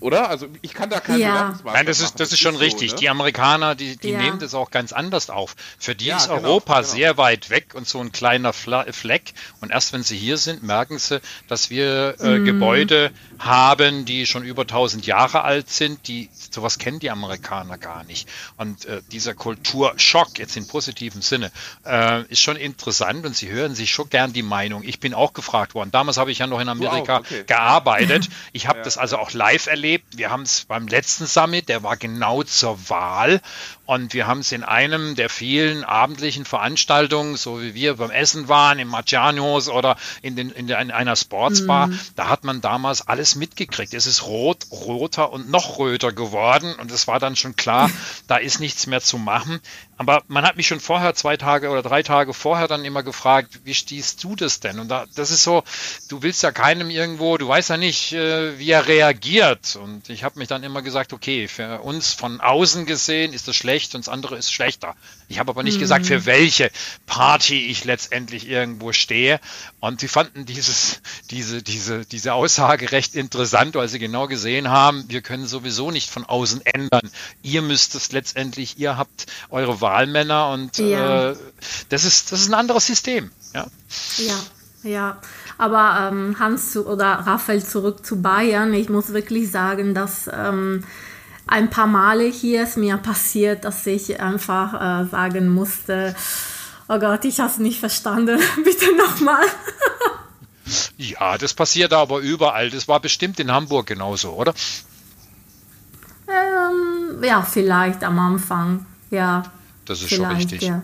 [SPEAKER 3] Oder? Also ich kann da keine
[SPEAKER 1] ja. Nein, das ist, das ist schon richtig. So, ne? Die Amerikaner, die, die ja. nehmen das auch ganz anders auf. Für die ja, ist genau, Europa genau. sehr weit weg und so ein kleiner Fleck. Und erst wenn sie hier sind, merken sie, dass wir äh, mm. Gebäude haben, die schon über 1000 Jahre alt sind. Die, sowas kennen die Amerikaner gar nicht. Und äh, dieser Kulturschock, jetzt in positivem Sinne, äh, ist schon interessant und sie hören sich schon gern die Meinung. Ich bin auch gefragt worden. Damals habe ich ja noch in Amerika okay. gearbeitet. (laughs) Ich habe das also auch live erlebt. Wir haben es beim letzten Summit, der war genau zur Wahl. Und wir haben es in einem der vielen abendlichen Veranstaltungen, so wie wir beim Essen waren, im Marcianos oder in, den, in, der, in einer Sportsbar, mm. da hat man damals alles mitgekriegt. Es ist rot, roter und noch röter geworden. Und es war dann schon klar, (laughs) da ist nichts mehr zu machen. Aber man hat mich schon vorher, zwei Tage oder drei Tage vorher, dann immer gefragt, wie stehst du das denn? Und da, das ist so, du willst ja keinem irgendwo, du weißt ja nicht, äh, wie er reagiert. Und ich habe mich dann immer gesagt, okay, für uns von außen gesehen ist das schlecht und das andere ist schlechter. Ich habe aber nicht mhm. gesagt, für welche Party ich letztendlich irgendwo stehe. Und sie fanden dieses, diese, diese, diese Aussage recht interessant, weil sie genau gesehen haben, wir können sowieso nicht von außen ändern. Ihr müsst es letztendlich, ihr habt eure Wahlmänner und ja. äh, das, ist, das ist ein anderes System. Ja.
[SPEAKER 2] ja. Ja, aber ähm, Hans zu, oder Raphael zurück zu Bayern. Ich muss wirklich sagen, dass ähm, ein paar Male hier ist mir passiert, dass ich einfach äh, sagen musste, oh Gott, ich habe es nicht verstanden, (laughs) bitte nochmal.
[SPEAKER 1] ja, das passiert aber überall. Das war bestimmt in Hamburg genauso, oder?
[SPEAKER 2] Ähm, ja, vielleicht am Anfang, ja.
[SPEAKER 1] Das ist schon richtig.
[SPEAKER 2] Ja.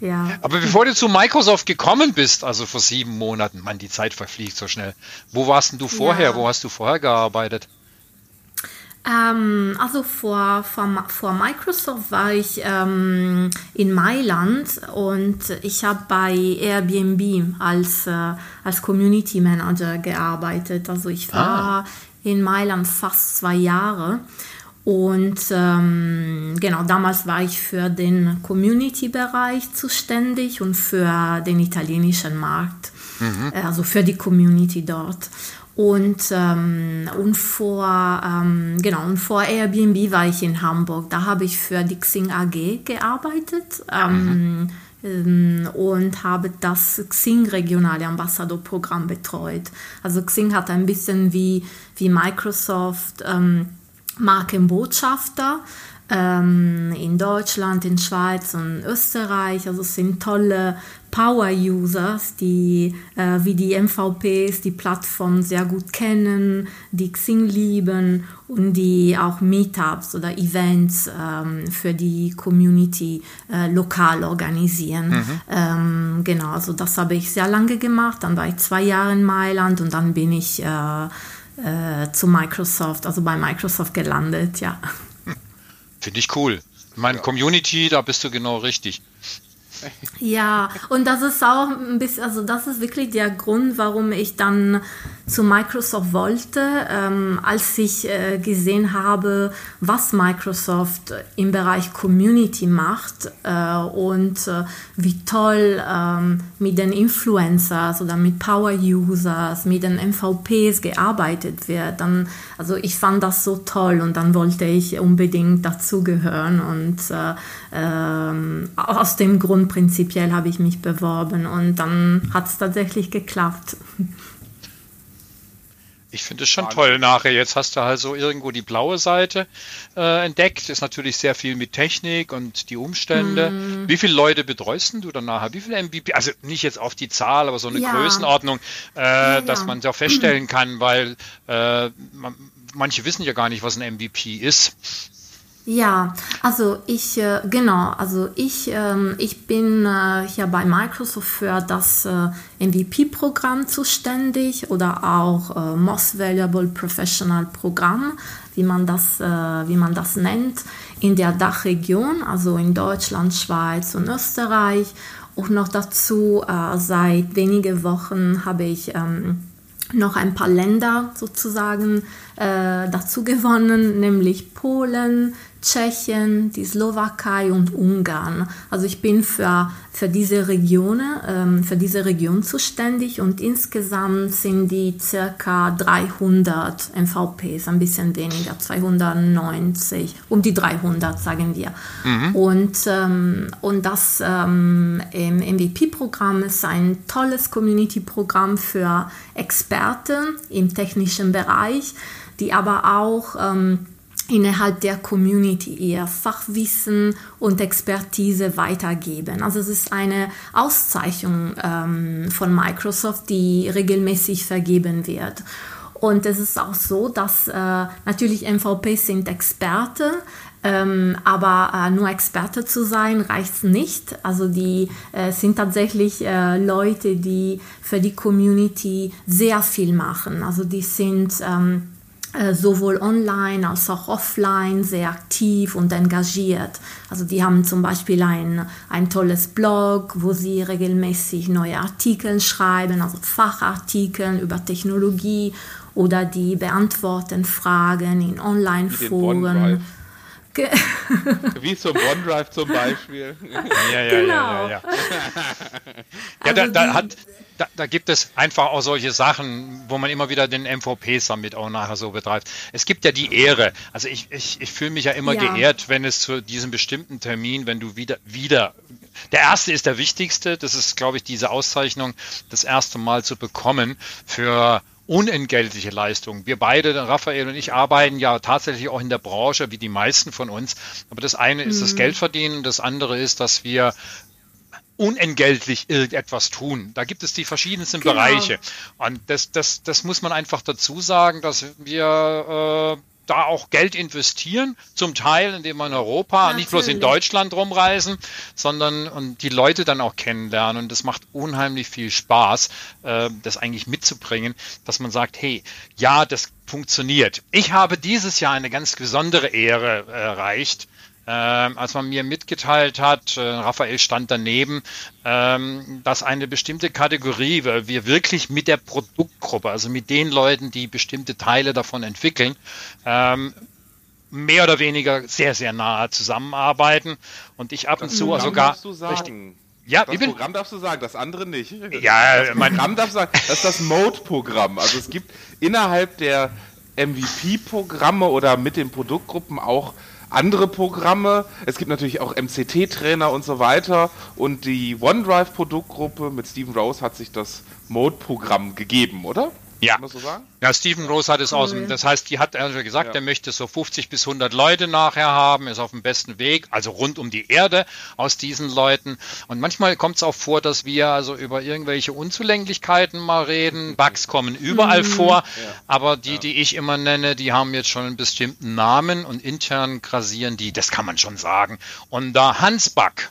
[SPEAKER 2] Ja.
[SPEAKER 1] Aber bevor du zu Microsoft gekommen bist, also vor sieben Monaten, man, die Zeit verfliegt so schnell. Wo warst denn du vorher? Ja. Wo hast du vorher gearbeitet?
[SPEAKER 2] Ähm, also vor, vor, vor, Microsoft war ich ähm, in Mailand und ich habe bei Airbnb als, äh, als Community Manager gearbeitet. Also ich war ah. in Mailand fast zwei Jahre. Und ähm, genau, damals war ich für den Community-Bereich zuständig und für den italienischen Markt, mhm. also für die Community dort. Und, ähm, und, vor, ähm, genau, und vor Airbnb war ich in Hamburg. Da habe ich für die Xing AG gearbeitet ähm, mhm. Ähm, und habe das Xing Regionale Ambassador Programm betreut. Also Xing hat ein bisschen wie, wie Microsoft ähm, Markenbotschafter ähm, in Deutschland, in Schweiz und Österreich. Also es sind tolle Power-Users, die äh, wie die MVPs die Plattform sehr gut kennen, die Xing lieben und die auch Meetups oder Events ähm, für die Community äh, lokal organisieren. Mhm. Ähm, genau, also das habe ich sehr lange gemacht. Dann war ich zwei Jahre in Mailand und dann bin ich äh, äh zu Microsoft, also bei Microsoft gelandet, ja.
[SPEAKER 1] Finde ich cool. Meine Community, da bist du genau richtig.
[SPEAKER 2] Ja, und das ist auch ein bisschen, also das ist wirklich der Grund, warum ich dann zu Microsoft wollte, ähm, als ich äh, gesehen habe, was Microsoft im Bereich Community macht äh, und äh, wie toll ähm, mit den Influencers oder mit Power Users, mit den MVPs gearbeitet wird. Dann, also ich fand das so toll und dann wollte ich unbedingt dazugehören und äh, ähm, aus dem Grund prinzipiell habe ich mich beworben und dann hat es tatsächlich geklappt.
[SPEAKER 1] Ich finde es schon toll nachher. Jetzt hast du halt so irgendwo die blaue Seite äh, entdeckt. Ist natürlich sehr viel mit Technik und die Umstände. Mm. Wie viele Leute betreust du dann nachher? Wie viele MVP? Also nicht jetzt auf die Zahl, aber so eine ja. Größenordnung, äh, ja, dass ja. man es auch feststellen kann, weil äh, man, manche wissen ja gar nicht, was ein MVP ist.
[SPEAKER 2] Ja, also ich, äh, genau, also ich, ähm, ich bin äh, hier bei Microsoft für das äh, MVP-Programm zuständig oder auch Most Valuable Professional Programm, wie man das, wie man das nennt, in der Dachregion, also in Deutschland, Schweiz und Österreich. Und noch dazu, seit wenigen Wochen habe ich ähm, noch ein paar Länder sozusagen dazu gewonnen, nämlich Polen, Tschechien, die Slowakei und Ungarn. Also ich bin für, für, diese Region, ähm, für diese Region zuständig und insgesamt sind die circa 300 MVPs, ein bisschen weniger, 290, um die 300 sagen wir. Mhm. Und, ähm, und das ähm, MVP-Programm ist ein tolles Community-Programm für Experten im technischen Bereich, die aber auch ähm, innerhalb der Community ihr Fachwissen und Expertise weitergeben. Also es ist eine Auszeichnung ähm, von Microsoft, die regelmäßig vergeben wird. Und es ist auch so, dass äh, natürlich MVPs sind Experte, ähm, aber äh, nur Experte zu sein reicht nicht. Also die äh, sind tatsächlich äh, Leute, die für die Community sehr viel machen. Also die sind ähm, äh, sowohl online als auch offline sehr aktiv und engagiert. Also die haben zum Beispiel ein, ein tolles Blog, wo sie regelmäßig neue Artikel schreiben, also Fachartikel über Technologie oder die beantworten Fragen in Online-Foren. (laughs)
[SPEAKER 3] Wie zum OneDrive zum Beispiel. (laughs)
[SPEAKER 1] Ja, ja, genau. ja, ja, ja. (laughs) ja da, da, hat, da, da, gibt es einfach auch solche Sachen, wo man immer wieder den MVP-Summit auch nachher so betreibt. Es gibt ja die Ehre. Also ich, ich, ich fühle mich ja immer ja. geehrt, wenn es zu diesem bestimmten Termin, wenn du wieder, wieder, der erste ist der wichtigste. Das ist, glaube ich, diese Auszeichnung das erste Mal zu bekommen für unentgeltliche Leistung. Wir beide, Raphael und ich, arbeiten ja tatsächlich auch in der Branche, wie die meisten von uns. Aber das eine ist das mhm. Geldverdienen, das andere ist, dass wir unentgeltlich irgendetwas tun. Da gibt es die verschiedensten genau. Bereiche. Und das, das, das muss man einfach dazu sagen, dass wir äh, da auch Geld investieren, zum Teil, indem man in Europa, Natürlich. nicht bloß in Deutschland rumreisen, sondern und die Leute dann auch kennenlernen. Und das macht unheimlich viel Spaß, äh, das eigentlich mitzubringen, dass man sagt, hey, ja, das funktioniert. Ich habe dieses Jahr eine ganz besondere Ehre erreicht ähm, als man mir mitgeteilt hat, äh, Raphael stand daneben, ähm, dass eine bestimmte Kategorie, weil wir wirklich mit der Produktgruppe, also mit den Leuten, die bestimmte Teile davon entwickeln, ähm, mehr oder weniger sehr, sehr nahe zusammenarbeiten und ich ab und zu Programm sogar
[SPEAKER 3] richtig, ja, das Programm darfst du sagen, das andere nicht.
[SPEAKER 1] Ja,
[SPEAKER 3] das Programm darf sagen, das ist das Mode-Programm. Also es gibt innerhalb der MVP-Programme oder mit den Produktgruppen auch andere Programme. Es gibt natürlich auch MCT-Trainer und so weiter. Und die OneDrive-Produktgruppe mit Stephen Rose hat sich das Mode-Programm gegeben, oder?
[SPEAKER 1] Ja. So ja, Stephen Rose hat es aus dem, das heißt, die hat also gesagt, ja. er möchte so 50 bis 100 Leute nachher haben, ist auf dem besten Weg, also rund um die Erde aus diesen Leuten. Und manchmal kommt es auch vor, dass wir also über irgendwelche Unzulänglichkeiten mal reden. Bugs kommen überall mhm. vor, ja. aber die, die ich immer nenne, die haben jetzt schon einen bestimmten Namen und intern grasieren die, das kann man schon sagen. Und da Hans Bug,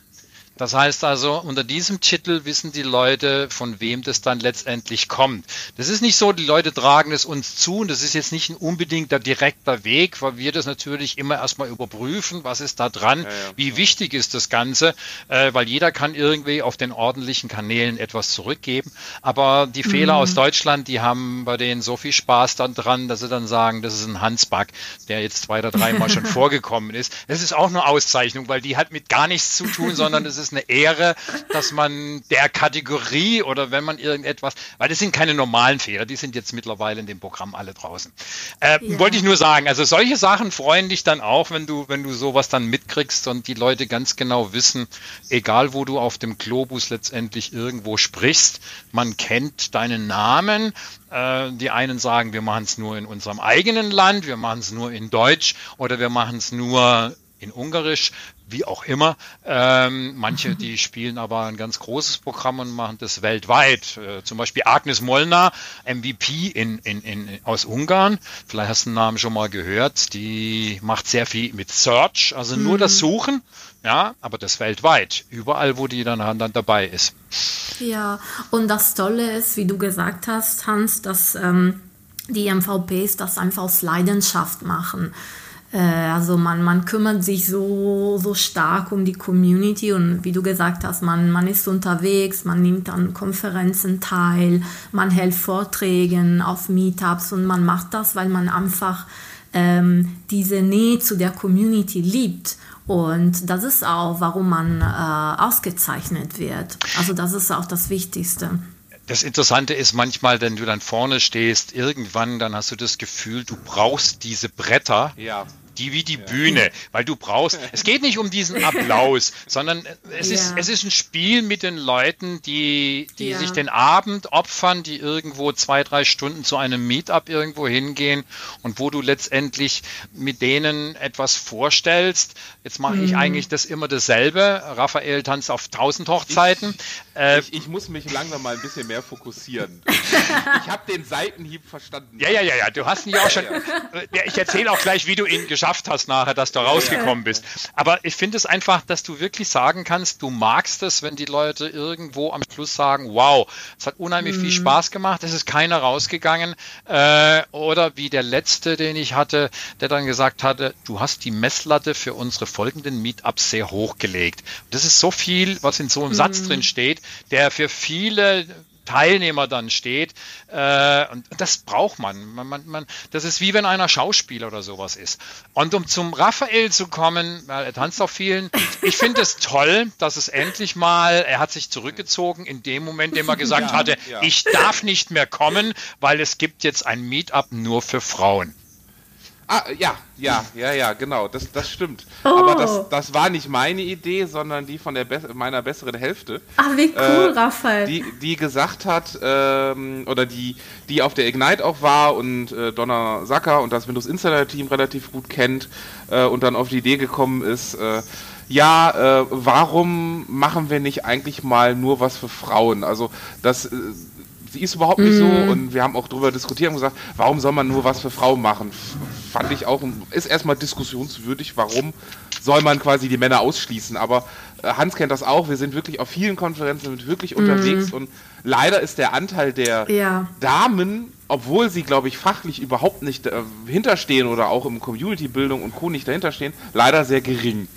[SPEAKER 1] das heißt also, unter diesem Titel wissen die Leute, von wem das dann letztendlich kommt. Das ist nicht so, die Leute tragen es uns zu und das ist jetzt nicht ein unbedingter direkter Weg, weil wir das natürlich immer erstmal überprüfen, was ist da dran, ja, ja. wie wichtig ist das Ganze, äh, weil jeder kann irgendwie auf den ordentlichen Kanälen etwas zurückgeben. Aber die mhm. Fehler aus Deutschland, die haben bei denen so viel Spaß dann dran, dass sie dann sagen, das ist ein Hansback, der jetzt zwei oder dreimal (laughs) schon vorgekommen ist. Das ist auch eine Auszeichnung, weil die hat mit gar nichts zu tun, sondern es ist (laughs) es eine Ehre, dass man der Kategorie oder wenn man irgendetwas, weil das sind keine normalen Fehler, die sind jetzt mittlerweile in dem Programm alle draußen. Äh, ja. Wollte ich nur sagen, also solche Sachen freuen dich dann auch, wenn du, wenn du sowas dann mitkriegst und die Leute ganz genau wissen, egal wo du auf dem Globus letztendlich irgendwo sprichst, man kennt deinen Namen äh, die einen sagen, wir machen es nur in unserem eigenen Land, wir machen es nur in Deutsch oder wir machen es nur in Ungarisch wie auch immer. Ähm, manche, die spielen aber ein ganz großes Programm und machen das weltweit. Äh, zum Beispiel Agnes Molnar, MVP in, in, in, aus Ungarn. Vielleicht hast du den Namen schon mal gehört. Die macht sehr viel mit Search, also nur das mhm. Suchen. Ja, aber das weltweit. Überall, wo die dann, dann dabei ist.
[SPEAKER 2] Ja, und das Tolle ist, wie du gesagt hast, Hans, dass ähm, die MVPs das einfach aus Leidenschaft machen. Äh, also man, man kümmert sich so, so stark um die Community und wie du gesagt hast, man, man ist unterwegs, man nimmt an Konferenzen teil, man hält Vorträgen auf Meetups und man macht das, weil man einfach ähm, diese Nähe zu der Community liebt. Und das ist auch, warum man äh, ausgezeichnet wird. Also das ist auch das Wichtigste
[SPEAKER 1] das Interessante ist manchmal, wenn du dann vorne stehst, irgendwann, dann hast du das Gefühl, du brauchst diese Bretter, ja die wie die ja. Bühne, weil du brauchst, (laughs) es geht nicht um diesen Applaus, sondern es, ja. ist, es ist ein Spiel mit den Leuten, die, die ja. sich den Abend opfern, die irgendwo zwei, drei Stunden zu einem Meetup irgendwo hingehen und wo du letztendlich mit denen etwas vorstellst. Jetzt mache mhm. ich eigentlich das immer dasselbe. Raphael tanzt auf tausend Hochzeiten.
[SPEAKER 3] Ich, äh, ich, ich, muss mich langsam mal ein bisschen mehr fokussieren. (laughs) ich, ich habe den Seitenhieb verstanden.
[SPEAKER 1] Ja, ja, ja, ja. Du hast ihn ja auch schon. Ich erzähle auch gleich, wie du ihn geschafft geschafft hast nachher, dass du rausgekommen bist. Aber ich finde es einfach, dass du wirklich sagen kannst, du magst es, wenn die Leute irgendwo am Schluss sagen, wow, es hat unheimlich mhm. viel Spaß gemacht, es ist keiner rausgegangen. Äh, oder wie der letzte, den ich hatte, der dann gesagt hatte, du hast die Messlatte für unsere folgenden Meetups sehr hoch gelegt. Das ist so viel, was in so einem mhm. Satz drin steht, der für viele Teilnehmer dann steht. Äh, und das braucht man. Man, man, man. Das ist wie wenn einer Schauspieler oder sowas ist. Und um zum Raphael zu kommen, weil er tanzt auf vielen, ich finde es toll, dass es endlich mal, er hat sich zurückgezogen in dem Moment, in dem er gesagt (laughs) ja, hatte, ja. ich darf nicht mehr kommen, weil es gibt jetzt ein Meetup nur für Frauen.
[SPEAKER 3] Ah, ja, ja, ja, ja, genau, das, das stimmt.
[SPEAKER 2] Oh.
[SPEAKER 3] Aber das, das war nicht meine Idee, sondern die von der Be meiner besseren Hälfte.
[SPEAKER 2] Ach, wie cool,
[SPEAKER 3] Äh,
[SPEAKER 2] Raphael.
[SPEAKER 3] Die, die gesagt hat, ähm, oder die, die auf der Ignite auch war und äh, Donna Sacker und das Windows Insider Team relativ gut kennt äh, und dann auf die Idee gekommen ist, äh, ja, äh, warum machen wir nicht eigentlich mal nur was für Frauen? Also das, äh, sie ist überhaupt nicht so und wir haben auch darüber diskutiert und gesagt, warum soll man nur was für Frauen machen? Fand ich auch, ist erstmal diskussionswürdig, warum soll man quasi die Männer ausschließen? Aber äh, Hans kennt das auch, wir sind wirklich auf vielen Konferenzen sind wirklich unterwegs und leider ist der Anteil der
[SPEAKER 2] Ja.
[SPEAKER 3] Damen, obwohl sie, glaube ich, fachlich überhaupt nicht äh, hinterstehen oder auch im Community-Bildung und Co. nicht dahinterstehen, leider sehr gering.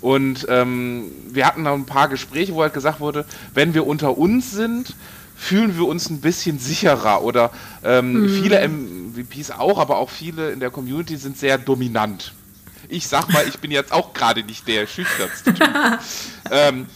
[SPEAKER 3] Und ähm, wir hatten noch ein paar Gespräche, wo halt gesagt wurde, wenn wir unter uns sind, fühlen wir uns ein bisschen sicherer oder ähm, viele MVPs auch, aber auch viele in der Community sind sehr dominant. Ich sag mal, ich bin jetzt auch gerade nicht der schüchternste Typ. (laughs) ähm,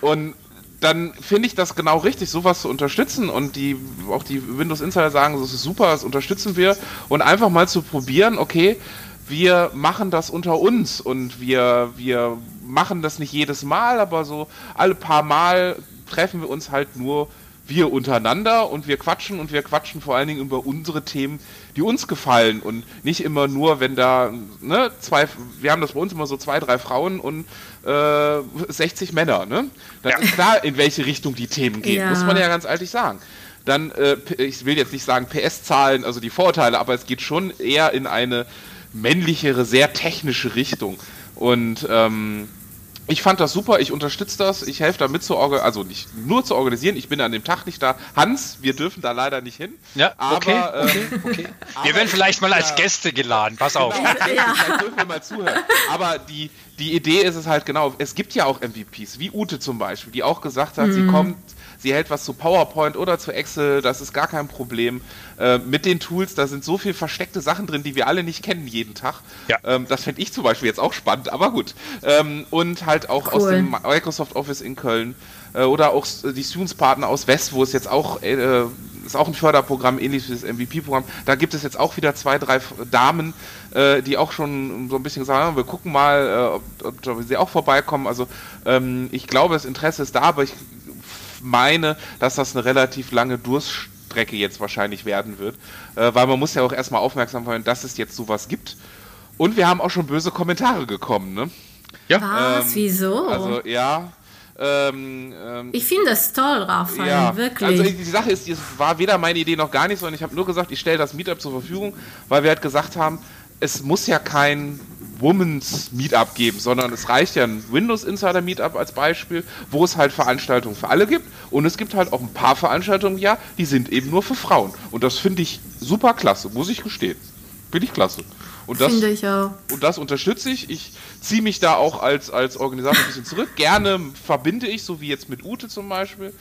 [SPEAKER 3] und dann finde ich das genau richtig, sowas zu unterstützen und die auch die Windows Insider sagen, das ist super, das unterstützen wir und einfach mal zu probieren, okay, wir machen das unter uns und wir, wir machen das nicht jedes Mal, aber so alle paar Mal treffen wir uns halt nur wir untereinander und wir quatschen und wir quatschen vor allen Dingen über unsere Themen, die uns gefallen und nicht immer nur, wenn da, ne, zwei, wir haben das bei uns immer so zwei, drei Frauen und äh, 60 Männer, ne? Dann
[SPEAKER 1] Ja.
[SPEAKER 3] ist klar, in welche Richtung die Themen gehen,
[SPEAKER 2] Ja.
[SPEAKER 3] muss man ja ganz ehrlich sagen. Dann, äh, ich will jetzt nicht sagen PS-Zahlen, also die Vorteile, aber es geht schon eher in eine männlichere, sehr technische Richtung. Und ähm, ich fand das super, ich unterstütze das, ich helfe da mit zu organisieren, also nicht nur zu organisieren, ich bin an dem Tag nicht da. Hans, wir dürfen da leider nicht hin.
[SPEAKER 1] Ja,
[SPEAKER 3] aber,
[SPEAKER 1] okay,
[SPEAKER 3] ähm,
[SPEAKER 1] okay. (laughs) Wir werden vielleicht mal als
[SPEAKER 3] ja.
[SPEAKER 1] Gäste geladen, pass auf.
[SPEAKER 3] Genau, vielleicht dürfen wir mal zuhören. Aber die, die Idee ist es halt genau, es gibt ja auch MVPs, wie Ute zum Beispiel, die auch gesagt hat, sie kommt, sie hält was zu PowerPoint oder zu Excel, das ist gar kein Problem. Äh, mit den Tools, da sind so viel versteckte Sachen drin, die wir alle nicht kennen jeden Tag.
[SPEAKER 1] Ja.
[SPEAKER 3] Ähm, das fände ich zum Beispiel jetzt auch spannend, aber gut. Ähm, und halt auch aus
[SPEAKER 2] Cool.
[SPEAKER 3] dem Microsoft Office in Köln äh, oder auch die Students-Partner aus West, wo es jetzt auch äh, ist auch ein Förderprogramm, ähnlich wie das MVP-Programm. Da gibt es jetzt auch wieder zwei, drei Damen, äh, die auch schon so ein bisschen gesagt haben, wir gucken mal, äh, ob, ob sie auch vorbeikommen. Also ähm, ich glaube, das Interesse ist da, aber ich meine, dass das eine relativ lange Durststrecke jetzt wahrscheinlich werden wird, äh, weil man muss ja auch erstmal aufmerksam sein, dass es jetzt sowas gibt. Und wir haben auch schon böse Kommentare gekommen, ne?
[SPEAKER 2] Was?
[SPEAKER 3] Ähm,
[SPEAKER 2] Wieso?
[SPEAKER 3] Also ja. Ähm, ähm,
[SPEAKER 2] ich finde das toll, Raphael,
[SPEAKER 3] ja,
[SPEAKER 2] wirklich.
[SPEAKER 3] also die Sache ist, es war weder meine Idee noch gar nicht, sondern ich habe nur gesagt, ich stelle das Meetup zur Verfügung, weil wir halt gesagt haben, es muss ja kein Women's Meetup geben, sondern es reicht ja ein Windows Insider Meetup als Beispiel, wo es halt Veranstaltungen für alle gibt und es gibt halt auch ein paar Veranstaltungen, ja, die sind eben nur für Frauen und das finde ich super klasse, muss ich gestehen. Finde ich klasse. Und das,
[SPEAKER 2] finde ich auch.
[SPEAKER 3] und das unterstütze ich. Ich ziehe mich da auch als, als Organisator ein bisschen zurück. Gerne verbinde ich, so wie jetzt mit Ute zum Beispiel.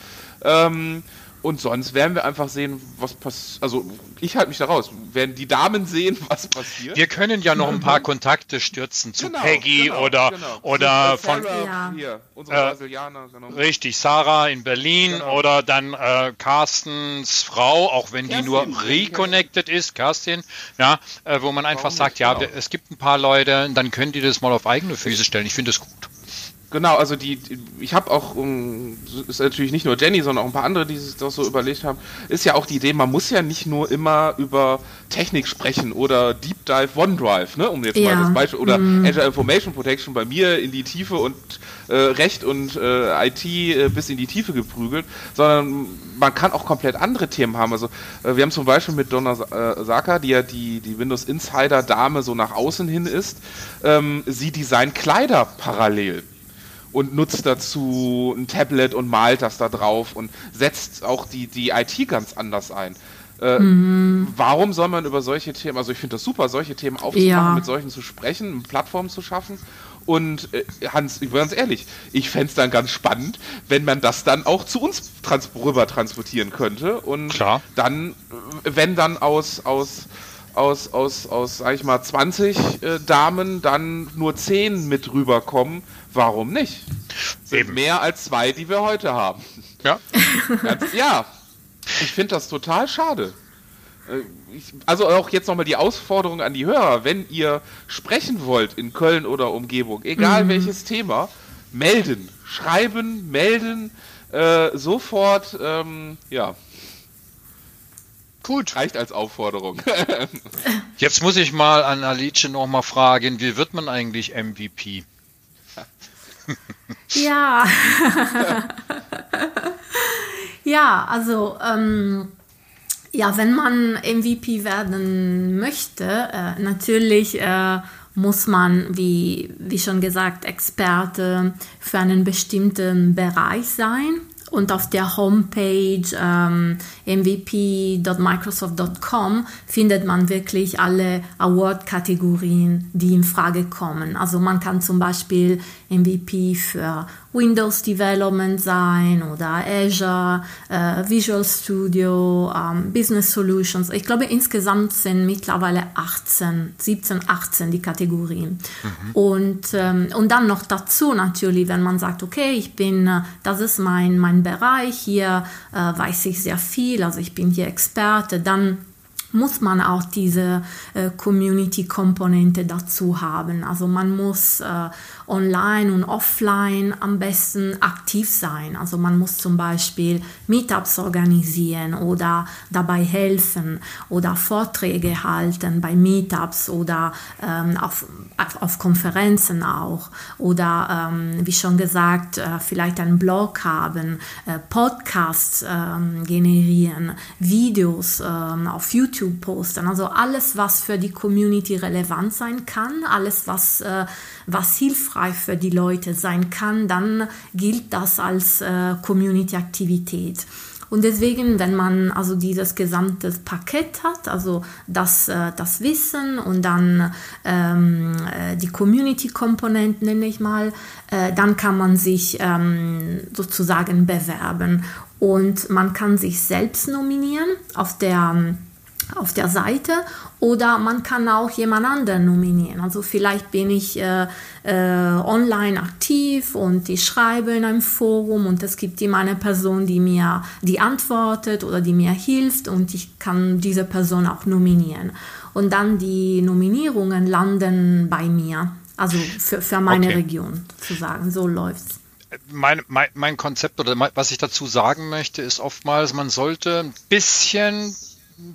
[SPEAKER 3] Ähm, und sonst werden wir einfach sehen, was passiert. Also, ich halte mich da raus. Werden die Damen sehen, was passiert.
[SPEAKER 1] Wir können ja noch ein paar Kontakte stürzen zu
[SPEAKER 3] Genau,
[SPEAKER 1] Peggy
[SPEAKER 3] genau,
[SPEAKER 1] oder,
[SPEAKER 3] genau.
[SPEAKER 1] oder
[SPEAKER 3] Zu-
[SPEAKER 1] von,
[SPEAKER 3] Sarah
[SPEAKER 2] Ja.
[SPEAKER 3] Hier, unsere
[SPEAKER 1] Äh,
[SPEAKER 3] Brasilianer, genau.
[SPEAKER 1] Richtig, Sarah in Berlin
[SPEAKER 3] Genau.
[SPEAKER 1] oder dann äh, Carstens Frau, auch wenn die
[SPEAKER 3] Kerstin,
[SPEAKER 1] nur
[SPEAKER 3] ja,
[SPEAKER 1] reconnected ist, Kerstin, ja, äh, wo man einfach
[SPEAKER 3] Warum
[SPEAKER 1] sagt,
[SPEAKER 3] nicht,
[SPEAKER 1] ja,
[SPEAKER 3] genau.
[SPEAKER 1] es gibt ein paar Leute, dann können die das mal auf eigene Füße stellen. Ich finde das gut.
[SPEAKER 3] Genau, also die, ich habe auch, um, ist natürlich nicht nur Jenny, sondern auch ein paar andere, die sich das so überlegt haben, ist ja auch die Idee, man muss ja nicht nur immer über Technik sprechen oder Deep Dive OneDrive, ne, um jetzt
[SPEAKER 2] Ja.
[SPEAKER 3] mal das Beispiel, oder Azure Information Protection bei mir in die Tiefe und äh, Recht und äh, IT äh, bis in die Tiefe geprügelt, sondern man kann auch komplett andere Themen haben. Also äh, wir haben zum Beispiel mit Donna äh, Saka, die ja die, die Windows Insider Dame so nach außen hin ist, ähm, sie designt Kleider parallel und nutzt dazu ein Tablet und malt das da drauf und setzt auch die, die IT ganz anders ein. Äh, Warum soll man über solche Themen, also ich finde das super, solche Themen aufzumachen,
[SPEAKER 2] Ja.
[SPEAKER 3] mit solchen zu sprechen, eine Plattform zu schaffen. Und äh, Hans, ich bin ganz ehrlich, ich fände es dann ganz spannend, wenn man das dann auch zu uns trans rüber transportieren könnte. Und
[SPEAKER 1] Klar.
[SPEAKER 3] dann, wenn dann aus, aus, aus, aus, aus, sag ich mal, 20 äh, Damen dann nur 10 mit rüberkommen, warum nicht? Sind
[SPEAKER 1] Eben.
[SPEAKER 3] mehr als zwei, die wir heute haben.
[SPEAKER 1] Ja. (laughs)
[SPEAKER 3] Ganz, ja, ich finde das total schade. Äh, ich, also auch jetzt nochmal die Ausforderung an die Hörer, wenn ihr sprechen wollt in Köln oder Umgebung, egal mhm. welches Thema, melden, schreiben, melden, äh, sofort, ähm, ja. Gut. Reicht als Aufforderung. (laughs)
[SPEAKER 1] Jetzt muss ich mal an Alice nochmal fragen, wie wird man eigentlich MVP?
[SPEAKER 2] Ja. (laughs) ja, also ähm, ja, wenn man MVP werden möchte, äh, natürlich äh, muss man, wie, wie schon gesagt, Experte für einen bestimmten Bereich sein und auf der Homepage ähm, mvp.microsoft.com findet man wirklich alle Award-Kategorien, die in Frage kommen. Also man kann zum Beispiel MVP für Windows Development sein oder Azure, äh, Visual Studio, ähm, Business Solutions. Ich glaube, insgesamt sind mittlerweile 18, 17, 18 die Kategorien. Mhm. Und, ähm, und dann noch dazu natürlich, wenn man sagt, okay, ich bin, äh, das ist mein, mein Bereich, hier äh, weiß ich sehr viel, also ich bin hier Experte, dann muss man auch diese äh, Community-Komponente dazu haben. Also man muss äh, online und offline am besten aktiv sein. Also man muss zum Beispiel Meetups organisieren oder dabei helfen oder Vorträge halten bei Meetups oder ähm, auf, auf, Konferenzen auch. Oder ähm, wie schon gesagt, äh, vielleicht einen Blog haben, äh, Podcasts ähm, generieren, Videos ähm, auf YouTube posten. Also alles, was für die Community relevant sein kann, alles, was, äh, was hilfreich für die Leute sein kann, dann gilt das als äh, Community-Aktivität. Und deswegen, wenn man also dieses gesamte Paket hat, also das, äh, das Wissen und dann ähm, äh, die Community-Komponenten, nenne ich mal, äh, dann kann man sich ähm, sozusagen bewerben. Und man kann sich selbst nominieren auf der auf der Seite oder man kann auch jemand anderen nominieren. Also vielleicht bin ich äh, äh, online aktiv und ich schreibe in einem Forum und es gibt immer eine Person, die mir die antwortet oder die mir hilft und ich kann diese Person auch nominieren. Und dann die Nominierungen landen bei mir, also für, für meine okay. Region sozusagen. So läuft's.
[SPEAKER 1] Mein, mein, mein Konzept oder was ich dazu sagen möchte, ist oftmals, man sollte ein bisschen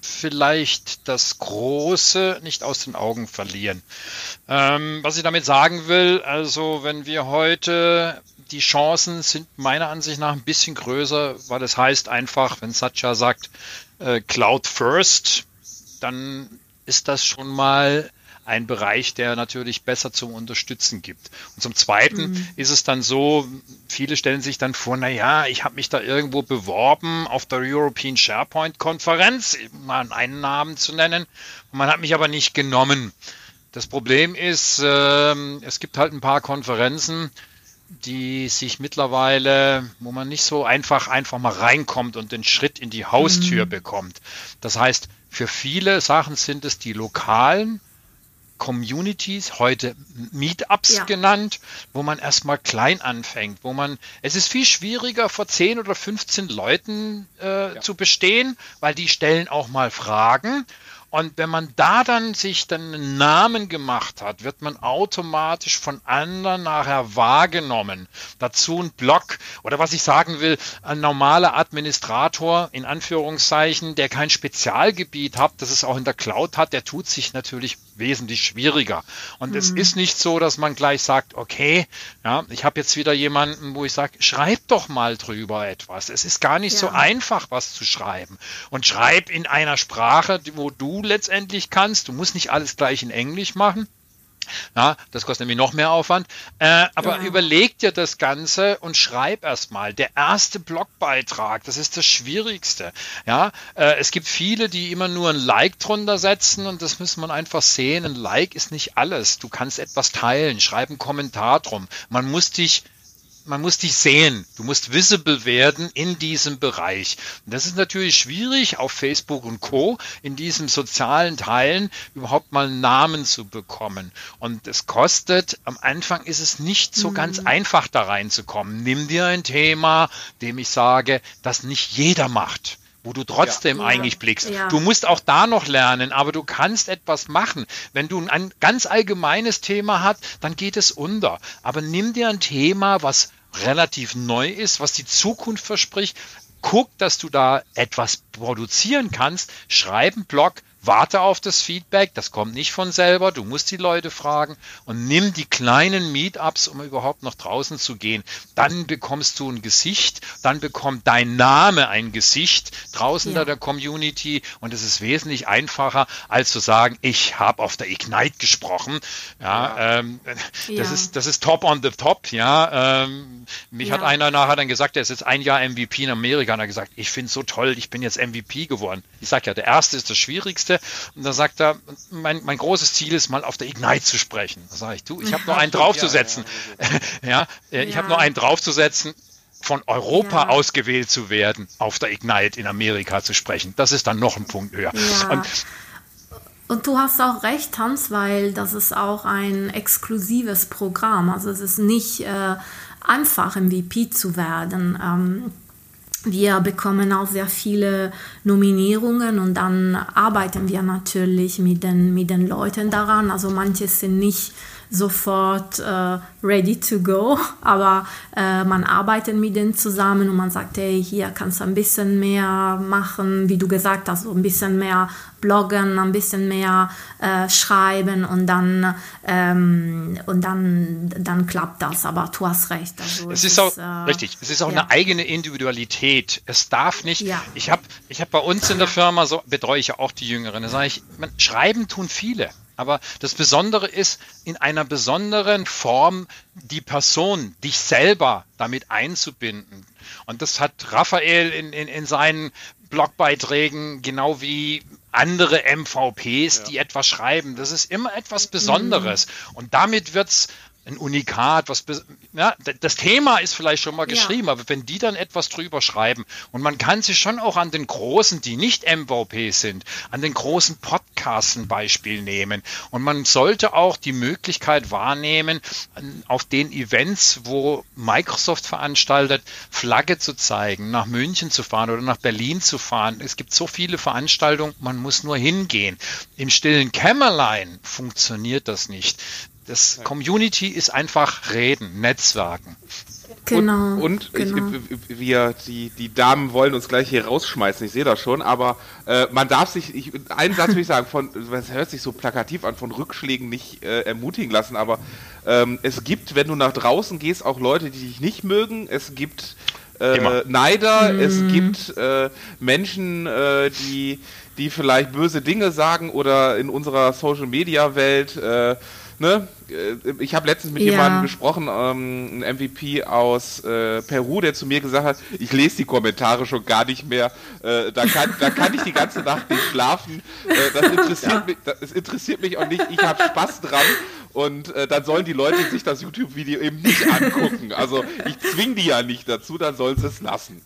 [SPEAKER 1] vielleicht das Große nicht aus den Augen verlieren. Ähm, was ich damit sagen will, also wenn wir heute die Chancen sind meiner Ansicht nach ein bisschen größer, weil es heißt einfach, wenn Satya sagt äh, Cloud First, dann ist das schon mal ein Bereich, der natürlich besser zum Unterstützen gibt. Und zum Zweiten mhm. ist es dann so, viele stellen sich dann vor, na ja, ich habe mich da irgendwo beworben auf der European SharePoint Konferenz, mal einen Namen zu nennen, und man hat mich aber nicht genommen. Das Problem ist, äh, es gibt halt ein paar Konferenzen, die sich mittlerweile, wo man nicht so einfach einfach mal reinkommt und den Schritt in die Haustür mhm. bekommt. Das heißt, für viele Sachen sind es die lokalen Communities, heute Meetups ja. genannt, wo man erstmal klein anfängt, wo man, es ist viel schwieriger, vor 10 oder 15 Leuten äh, ja. zu bestehen, weil die stellen auch mal Fragen und wenn man da dann sich dann einen Namen gemacht hat, wird man automatisch von anderen nachher wahrgenommen. Dazu ein Blog oder was ich sagen will, ein normaler Administrator in Anführungszeichen, der kein Spezialgebiet hat, das es auch in der Cloud hat, der tut sich natürlich wesentlich schwieriger. Und mhm. es ist nicht so, dass man gleich sagt, okay, ja, ich habe jetzt wieder jemanden, wo ich sage, schreib doch mal drüber etwas. Es ist gar nicht ja. so einfach, was zu schreiben. Und schreib in einer Sprache, wo du letztendlich kannst. Du musst nicht alles gleich in Englisch machen. Ja, das kostet nämlich noch mehr Aufwand. Äh, aber ja. überleg dir das Ganze und schreib erstmal. Der erste Blogbeitrag, das ist das Schwierigste. Ja, äh, es gibt viele, die immer nur ein Like drunter setzen und das muss man einfach sehen. Ein Like ist nicht alles. Du kannst etwas teilen, schreib einen Kommentar drum. Man muss dich man muss dich sehen. Du musst visible werden in diesem Bereich. Und das ist natürlich schwierig auf Facebook und Co. in diesen sozialen Teilen überhaupt mal Namen zu bekommen. Und es kostet, am Anfang ist es nicht so mhm. ganz einfach da reinzukommen. Nimm dir ein Thema, dem ich sage, das nicht jeder macht wo du trotzdem ja. eigentlich blickst. Ja. Du musst auch da noch lernen, aber du kannst etwas machen. Wenn du ein ganz allgemeines Thema hast, dann geht es unter. Aber nimm dir ein Thema, was relativ neu ist, was die Zukunft verspricht. Guck, dass du da etwas produzieren kannst. Schreib einen Blog, warte auf das Feedback, das kommt nicht von selber, du musst die Leute fragen und nimm die kleinen Meetups, um überhaupt noch draußen zu gehen. Dann bekommst du ein Gesicht, dann bekommt dein Name ein Gesicht draußen ja. der Community und es ist wesentlich einfacher, als zu sagen, ich habe auf der Ignite gesprochen. Ja, ja. Ähm, ja. Das, ist, das ist top on the top. Ja, ähm, mich hat einer nachher dann gesagt, der ist jetzt ein Jahr MVP in Amerika und hat gesagt, ich finde es so toll, ich bin jetzt MVP geworden. Ich sage ja, der erste ist das Schwierigste und da sagt er, mein, mein großes Ziel ist mal auf der Ignite zu sprechen. Da sage ich, du, ich habe nur einen (laughs) draufzusetzen. Ja, ja, ja (laughs) ich habe nur einen draufzusetzen von Europa ja. ausgewählt zu werden, auf der Ignite in Amerika zu sprechen. Das ist dann noch ein Punkt höher. Ja.
[SPEAKER 2] Und, und, du hast auch recht, Hans, weil das ist auch ein exklusives Programm. Also es ist nicht äh, einfach, MVP zu werden. Ähm, wir bekommen auch sehr viele Nominierungen und dann arbeiten wir natürlich mit den, mit den Leuten daran. Also manche sind nicht sofort äh, ready to go, (laughs) aber äh, man arbeitet mit denen zusammen und man sagt, hey, hier kannst du ein bisschen mehr machen, wie du gesagt hast, so ein bisschen mehr bloggen, ein bisschen mehr äh, schreiben und dann ähm, und dann dann klappt das. Aber du hast recht.
[SPEAKER 1] Also es, es, ist auch äh, richtig. Es ist auch ja. eine eigene Individualität. Es darf nicht. Ja. Ich habe ich habe bei uns in der Firma so betreue ich ja auch die Jüngeren. Da sage ich, man, schreiben tun viele. Aber das Besondere ist, in einer besonderen Form die Person, dich selber damit einzubinden. Und das hat Raphael in, in, in seinen Blogbeiträgen genau wie andere MVPs, ja. die etwas schreiben. Das ist immer etwas Besonderes. Mhm. Und damit wird es ein Unikat, was ja, das Thema ist vielleicht schon mal geschrieben, ja. aber wenn die dann etwas drüber schreiben und man kann sich schon auch an den großen, die nicht MVP sind, an den großen Podcasts ein Beispiel nehmen und man sollte auch die Möglichkeit wahrnehmen, auf den Events, wo Microsoft veranstaltet, Flagge zu zeigen, nach München zu fahren oder nach Berlin zu fahren. Es gibt so viele Veranstaltungen, man muss nur hingehen. Im stillen Kämmerlein funktioniert das nicht. Das Community ist einfach Reden, Netzwerken.
[SPEAKER 3] Genau. Und, und genau. Ich, wir, die, die Damen wollen uns gleich hier rausschmeißen, ich sehe das schon, aber äh, man darf sich, ich, einen Satz will ich sagen, von, das hört sich so plakativ an, von Rückschlägen nicht äh, ermutigen lassen, aber ähm, es gibt, wenn du nach draußen gehst, auch Leute, die dich nicht mögen, es gibt äh, Neider, mhm. es gibt äh, Menschen, äh, die, die vielleicht böse Dinge sagen oder in unserer Social-Media-Welt äh, ne, äh, ich habe letztens mit ja. jemandem gesprochen, ähm, ein MVP aus äh, Peru, der zu mir gesagt hat, ich lese die Kommentare schon gar nicht mehr, äh, da, kann, da kann ich die ganze Nacht nicht schlafen, äh, das, interessiert ja. mich, das interessiert mich auch nicht, ich habe Spaß dran und äh, dann sollen die Leute sich das YouTube-Video eben nicht angucken. Also ich zwinge die ja nicht dazu, dann sollen sie es lassen.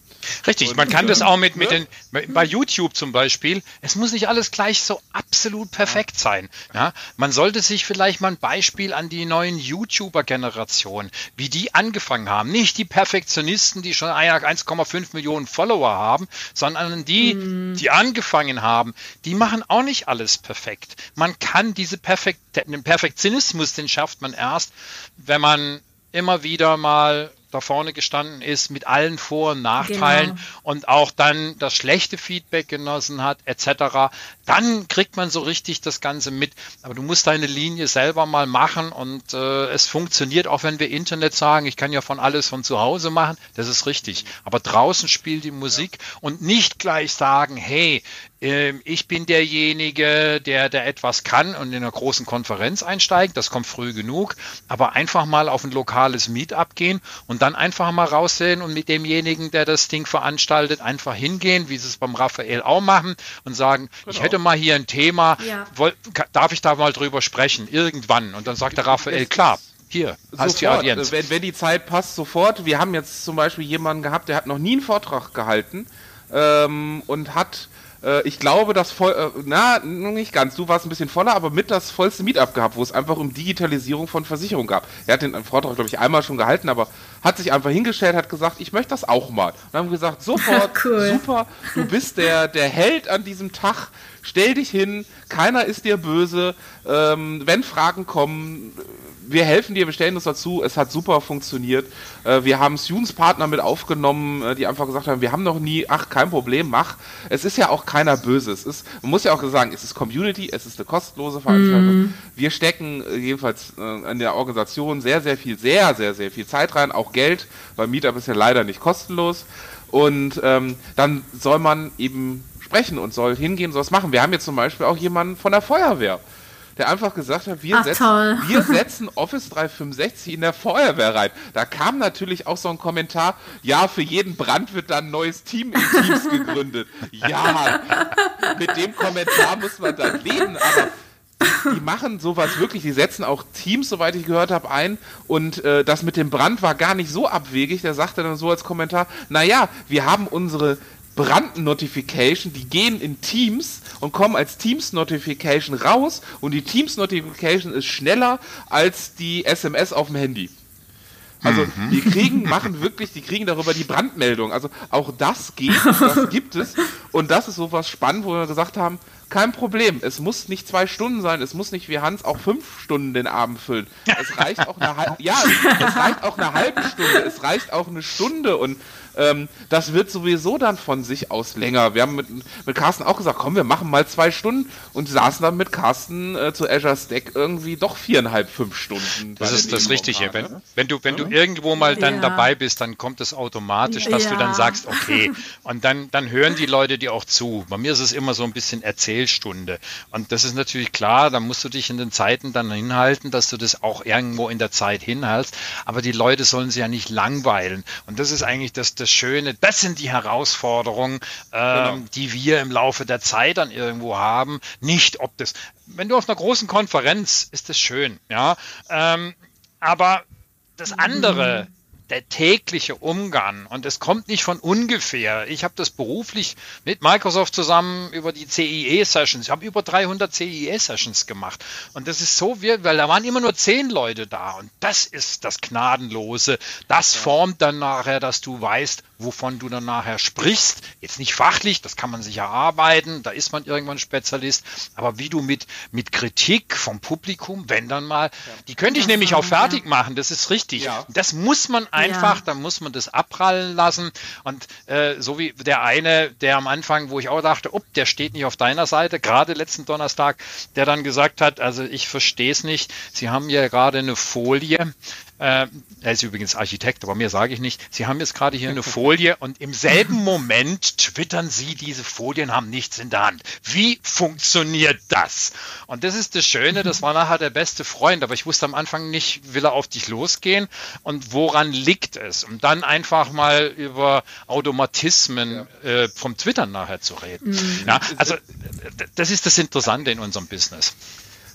[SPEAKER 1] Richtig, und, man kann das auch mit, mit ne? den, bei YouTube zum Beispiel, es muss nicht alles gleich so absolut perfekt sein. Ja? Man sollte sich vielleicht mal ein Beispiel an die neuen YouTuber-Generation, wie die angefangen haben. Nicht die Perfektionisten, die schon 1,5 Millionen Follower haben, sondern die, mm. die angefangen haben. Die machen auch nicht alles perfekt. Man kann diese Perfekt, den Perfektionismus, den schafft man erst, wenn man immer wieder mal da vorne gestanden ist mit allen Vor- und Nachteilen genau. und auch dann das schlechte Feedback genossen hat, etc., dann kriegt man so richtig das Ganze mit. Aber du musst deine Linie selber mal machen und äh, es funktioniert, auch wenn wir Internet sagen, ich kann ja von alles von zu Hause machen, das ist richtig. Aber draußen spielt die Musik ja. und nicht gleich sagen, hey, ähm, ich bin derjenige, der, der etwas kann und in einer großen Konferenz einsteigt. Das kommt früh genug. Aber einfach mal auf ein lokales Meetup gehen und dann einfach mal raussehen und mit demjenigen, der das Ding veranstaltet, einfach hingehen, wie sie es beim Raphael auch machen und sagen, genau. ich hätte mal hier ein Thema, ja. Woll, darf ich da mal drüber sprechen? Irgendwann. Und dann sagt der Raphael, klar, hier,
[SPEAKER 3] hast sofort, die Audienz. Wenn, wenn die Zeit passt, sofort. Wir haben jetzt zum Beispiel jemanden gehabt, der hat noch nie einen Vortrag gehalten ähm, und hat äh, ich glaube, das voll, äh, na, nicht ganz, du warst ein bisschen voller, aber mit das vollste Meetup gehabt, wo es einfach um Digitalisierung von Versicherung gab. Er hat den Vortrag, glaube ich, einmal schon gehalten, aber hat sich einfach hingestellt, hat gesagt, ich möchte das auch mal. Und dann haben wir gesagt, (laughs) sofort, cool. super, du bist der, der Held an diesem Tag, stell dich hin, keiner ist dir böse, ähm, wenn Fragen kommen, wir helfen dir, wir stellen uns dazu. Es hat super funktioniert. Äh, wir haben Students-Partner mit aufgenommen, äh, die einfach gesagt haben, wir haben noch nie, ach, kein Problem, mach. Es ist ja auch keiner böse. Es ist, man muss ja auch sagen, es ist Community, es ist eine kostenlose Veranstaltung. Mm. Wir stecken äh, jedenfalls in der Organisation sehr, sehr viel, sehr, sehr, sehr viel Zeit rein, auch Geld, weil Meetup ist ja leider nicht kostenlos. Und ähm, dann soll man eben sprechen und soll hingehen, soll es machen. Wir haben jetzt zum Beispiel auch jemanden von der Feuerwehr der einfach gesagt hat, wir, Ach, setzen, (laughs) wir setzen Office 365 in der Feuerwehr rein. Da kam natürlich auch so ein Kommentar, ja, für jeden Brand wird dann ein neues Team in Teams (laughs) gegründet. Ja, mit dem Kommentar muss man dann leben, aber die machen sowas wirklich, die setzen auch Teams, soweit ich gehört habe, ein und äh, das mit dem Brand war gar nicht so abwegig. Der sagte dann so als Kommentar, naja, wir haben unsere Brand-Notification, die gehen in Teams und kommen als Teams-Notification raus und die Teams-Notification ist schneller als die SMS auf dem Handy. Also mhm. die kriegen, machen wirklich, die kriegen darüber die Brandmeldung. Also auch das geht, das (laughs) gibt es. Und das ist sowas spannend, wo wir gesagt haben, kein Problem. Es muss nicht zwei Stunden sein, es muss nicht wie Hans auch fünf Stunden den Abend füllen. Es reicht auch eine halbe, ja, es reicht auch eine halbe Stunde, es reicht auch eine Stunde und ähm, das wird sowieso dann von sich aus länger. Wir haben mit, mit Carsten auch gesagt, komm, wir machen mal zwei Stunden und saßen dann mit Carsten äh, zu Azure Stack irgendwie doch viereinhalb, fünf Stunden.
[SPEAKER 1] Das ist das Richtige. Wenn, wenn, du, wenn ja. du irgendwo mal dann ja. dabei bist, dann kommt es automatisch, dass ja. du dann sagst, okay, (laughs) und dann, dann hören die Leute dir auch zu. Bei mir ist es immer so ein bisschen Erzählstunde. Und das ist natürlich klar, da musst du dich in den Zeiten dann hinhalten, dass du das auch irgendwo in der Zeit hinhältst. Aber die Leute sollen sich ja nicht langweilen. Und das ist eigentlich das, das Schöne, das sind die Herausforderungen, ähm, genau. die wir im Laufe der Zeit dann irgendwo haben. Nicht, ob das, wenn du auf einer großen Konferenz, ist das schön, ja. Ähm, aber das andere, mhm der tägliche Umgang und es kommt nicht von ungefähr. Ich habe das beruflich mit Microsoft zusammen über die CIE-Sessions. Ich habe über 300 CIE-Sessions gemacht und das ist so, weil da waren immer nur zehn Leute da und das ist das Gnadenlose. Das formt dann nachher, dass du weißt, wovon du dann nachher sprichst. Jetzt nicht fachlich, das kann man sich erarbeiten, da ist man irgendwann Spezialist, aber wie du mit, mit Kritik vom Publikum, wenn dann mal, die könnte ich nämlich auch fertig machen, das ist richtig. Das muss man einfach, ja. dann muss man das abprallen lassen. Und äh, so wie der eine, der am Anfang, wo ich auch dachte, oh, der steht nicht auf deiner Seite, gerade letzten Donnerstag, der dann gesagt hat, also ich verstehe es nicht, Sie haben ja gerade eine Folie, äh, er ist übrigens Architekt, aber mehr sage ich nicht. Sie haben jetzt gerade hier eine Folie und im selben (laughs) Moment twittern Sie, diese Folien haben nichts in der Hand. Wie funktioniert das? Und das ist das Schöne, das war nachher der beste Freund, aber ich wusste am Anfang nicht, will er auf dich losgehen und woran liegt es? Und dann einfach mal über Automatismen ja. äh, vom Twittern nachher zu reden. Mhm. Ja, also das ist das Interessante in unserem Business.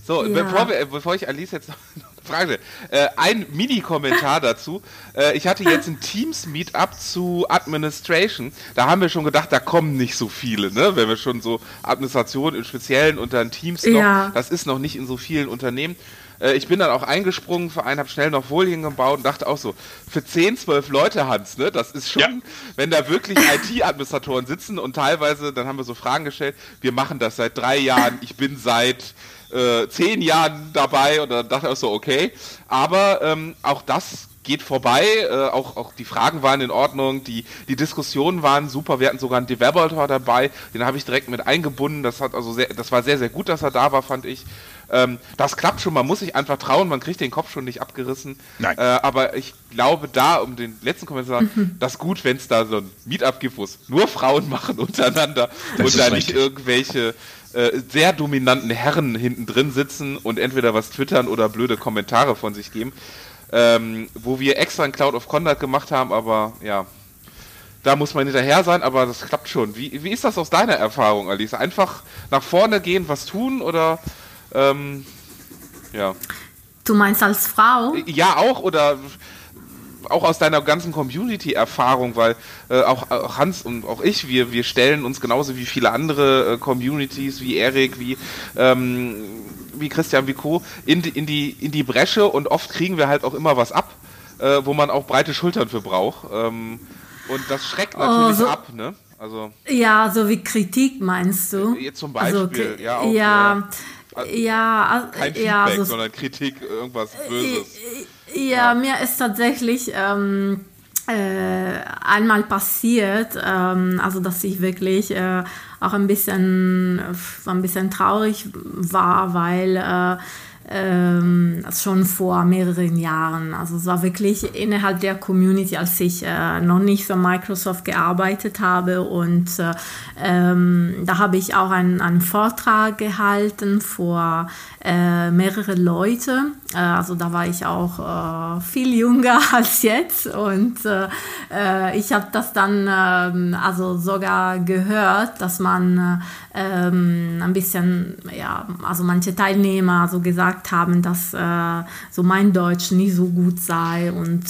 [SPEAKER 3] So, ja. bevor, wir, bevor ich Alice jetzt noch Frage. Äh, ein Mini-Kommentar dazu. Äh, ich hatte jetzt ein Teams-Meetup zu Administration. Da haben wir schon gedacht, da kommen nicht so viele, ne? Wenn wir schon so Administration im Speziellen unter Teams noch, ja. das ist noch nicht in so vielen Unternehmen. Äh, ich bin dann auch eingesprungen für einen, habe schnell noch Folien gebaut und dachte auch so, für 10, 12 Leute, Hans, ne, das ist schon, ja. wenn da wirklich (coughs) IT-Administratoren sitzen und teilweise, dann haben wir so Fragen gestellt, wir machen das seit drei Jahren, ich bin seit äh, zehn Jahren dabei und dann dachte ich auch so, okay. Aber ähm, auch das geht vorbei. Äh, auch, auch die Fragen waren in Ordnung, die, die Diskussionen waren super. Wir hatten sogar einen Developer dabei, den habe ich direkt mit eingebunden. Das hat also sehr, das war sehr, sehr gut, dass er da war, fand ich. Ähm, das klappt schon, man muss sich einfach trauen, man kriegt den Kopf schon nicht abgerissen. Nein. Äh, aber ich glaube da, um den letzten Kommentar zu sagen, (laughs) das ist gut, wenn es da so ein Meetup gibt, wo es nur Frauen machen (laughs) untereinander das und da nicht irgendwelche äh, sehr dominanten Herren hinten drin sitzen und entweder was twittern oder blöde Kommentare von sich geben. Ähm, wo wir extra ein Cloud of Conduct gemacht haben, aber ja, da muss man hinterher sein, aber das klappt schon. Wie, wie ist das aus deiner Erfahrung, Alice? Einfach nach vorne gehen, was tun oder ähm, ja?
[SPEAKER 2] Du meinst als Frau?
[SPEAKER 3] Ja, auch oder auch aus deiner ganzen Community-Erfahrung, weil äh, auch, auch, Hans und auch ich, wir, wir stellen uns genauso wie viele andere äh, Communities, wie Erik, wie, ähm, wie Christian, wie Co. In, in, die, in die Bresche und oft kriegen wir halt auch immer was ab, äh, wo man auch breite Schultern für braucht. Ähm, und das schreckt natürlich oh, so ab, ne?
[SPEAKER 2] Also, ja, so wie Kritik meinst du?
[SPEAKER 3] Jetzt zum also Beispiel,
[SPEAKER 2] also, ja, auch, ja,
[SPEAKER 3] ja, ja, kein Feedback, ja, also, sondern Kritik, irgendwas Böses.
[SPEAKER 2] Ja, ja. mir ist tatsächlich ähm, äh, einmal passiert, ähm, also dass ich wirklich äh, auch ein bisschen, ein bisschen traurig war, weil äh, ähm, schon vor mehreren Jahren. Also es war wirklich innerhalb der Community, als ich äh, noch nicht für Microsoft gearbeitet habe und äh, ähm, da habe ich auch einen, einen Vortrag gehalten vor äh, mehrere Leute. Äh, also da war ich auch äh, viel jünger (laughs) als jetzt und äh, ich habe das dann ähm, also sogar gehört, dass man ähm, ein bisschen, ja, also manche Teilnehmer so gesagt haben, dass äh, so mein Deutsch nicht so gut sei und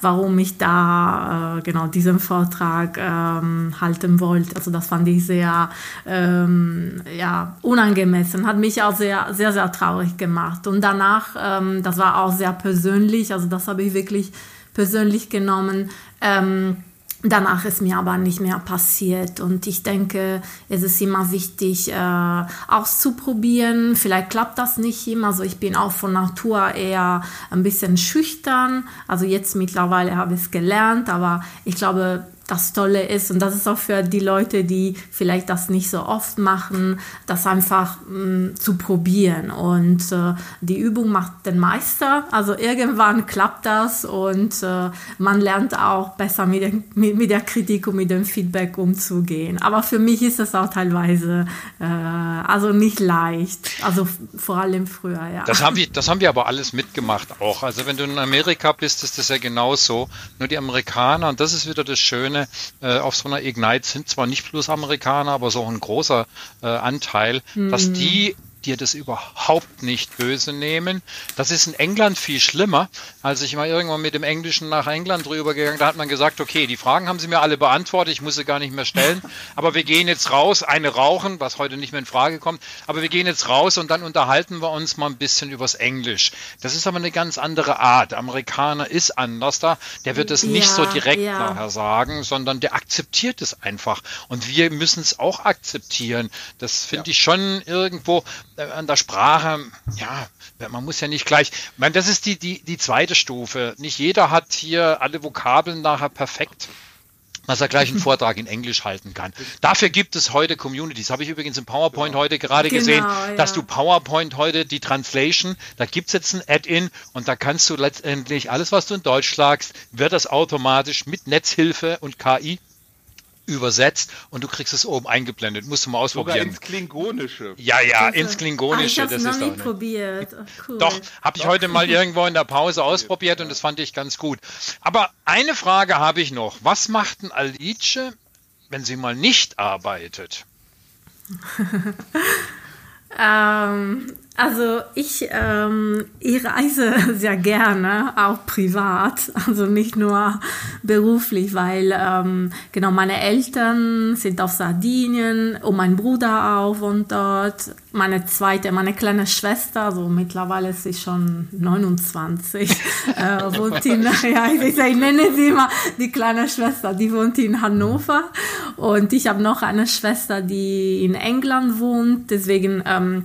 [SPEAKER 2] warum ich da genau diesen Vortrag ähm, halten wollte. Also das fand ich sehr ja, unangemessen, hat mich auch sehr, sehr, sehr traurig gemacht. Und danach, ähm, das war auch sehr persönlich, also das habe ich wirklich persönlich genommen. Ähm, Danach ist mir aber nicht mehr passiert und ich denke, es ist immer wichtig äh, auszuprobieren. Vielleicht klappt das nicht immer. Also ich bin auch von Natur eher ein bisschen schüchtern. Also jetzt mittlerweile habe ich es gelernt, aber ich glaube, das Tolle ist, und das ist auch für die Leute, die vielleicht das nicht so oft machen, das einfach mh, mm, zu probieren. Und äh, die Übung macht den Meister. Also irgendwann klappt das und äh, man lernt auch besser mit, den, mit, mit, der Kritik und mit dem Feedback umzugehen. Aber für mich ist es auch teilweise äh, also nicht leicht. Also vor allem früher, ja.
[SPEAKER 1] Das haben, wir, das haben wir aber alles mitgemacht auch. Also wenn du in Amerika bist, ist das ja genauso. Nur die Amerikaner, und das ist wieder das Schöne, äh, auf so einer Ignite sind zwar nicht bloß Amerikaner, aber so ein großer äh, Anteil, mhm. dass die dir das überhaupt nicht böse nehmen. Das ist in England viel schlimmer. Als ich mal irgendwann mit dem Englischen nach England drüber gegangen, da hat man gesagt, okay, die Fragen haben sie mir alle beantwortet, ich muss sie gar nicht mehr stellen, aber wir gehen jetzt raus, eine rauchen, was heute nicht mehr in Frage kommt, aber wir gehen jetzt raus und dann unterhalten wir uns mal ein bisschen übers Englisch. Das ist aber eine ganz andere Art. Der Amerikaner ist anders da, der wird es nicht ja, so direkt ja. nachher sagen, sondern der akzeptiert es einfach. Und wir müssen es auch akzeptieren. Das finde ja. ich schon irgendwo, an der Sprache, ja, man muss ja nicht gleich, ich meine, das ist die, die, die zweite Stufe. Nicht jeder hat hier alle Vokabeln nachher perfekt dass er gleich einen (laughs) Vortrag in Englisch halten kann. Dafür gibt es heute Communities. Habe ich übrigens im PowerPoint heute gerade genau, gesehen, ja. dass du PowerPoint heute die Translation, da gibt es jetzt ein Add-in und da kannst du letztendlich alles, was du in Deutsch sagst, wird das automatisch mit Netzhilfe und KI übersetzt und du kriegst es oben eingeblendet. Musst du mal ausprobieren. Sogar
[SPEAKER 3] ins Klingonische.
[SPEAKER 1] Ja, ja, ins Klingonische.
[SPEAKER 2] Ah, ich das noch nie probiert. Oh,
[SPEAKER 1] cool. Doch, habe ich heute mal (laughs) irgendwo in der Pause ausprobiert und das fand ich ganz gut. Aber eine Frage habe ich noch. Was macht ein Alice, wenn sie mal nicht arbeitet? (laughs)
[SPEAKER 2] ähm, also ich, ähm, ich reise (laughs) sehr gerne, auch privat, also nicht nur beruflich, weil ähm, genau meine Eltern sind auf Sardinien und mein Bruder auch wohnt dort. Meine zweite, meine kleine Schwester, also mittlerweile ist sie schon 29, (laughs) äh, wohnt in, (laughs) ja, ich, ich nenne sie immer die kleine Schwester, die wohnt in Hannover und ich habe noch eine Schwester, die in England wohnt, deswegen ähm,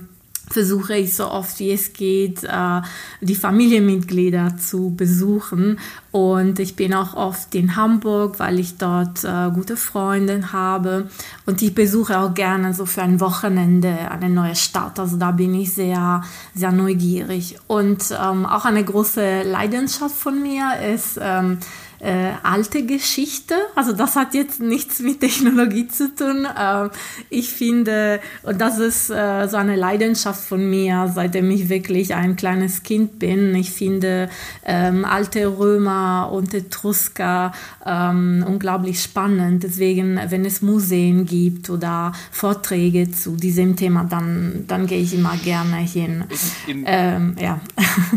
[SPEAKER 2] versuche ich so oft wie es geht, äh, die Familienmitglieder zu besuchen. Und ich bin auch oft in Hamburg, weil ich dort äh, gute Freunde habe. Und ich besuche auch gerne so für ein Wochenende eine neue Stadt. Also da bin ich sehr, sehr neugierig. Und ähm, auch eine große Leidenschaft von mir ist, ähm, äh, alte Geschichte. Also das hat jetzt nichts mit Technologie zu tun. Äh, ich finde, und das ist äh, so eine Leidenschaft von mir, seitdem ich wirklich ein kleines Kind bin. Ich finde ähm, alte Römer und Etrusker ähm, unglaublich spannend. Deswegen, wenn es Museen gibt oder Vorträge zu diesem Thema, dann, dann gehe ich immer gerne hin.
[SPEAKER 3] In, in,
[SPEAKER 2] ähm, ja.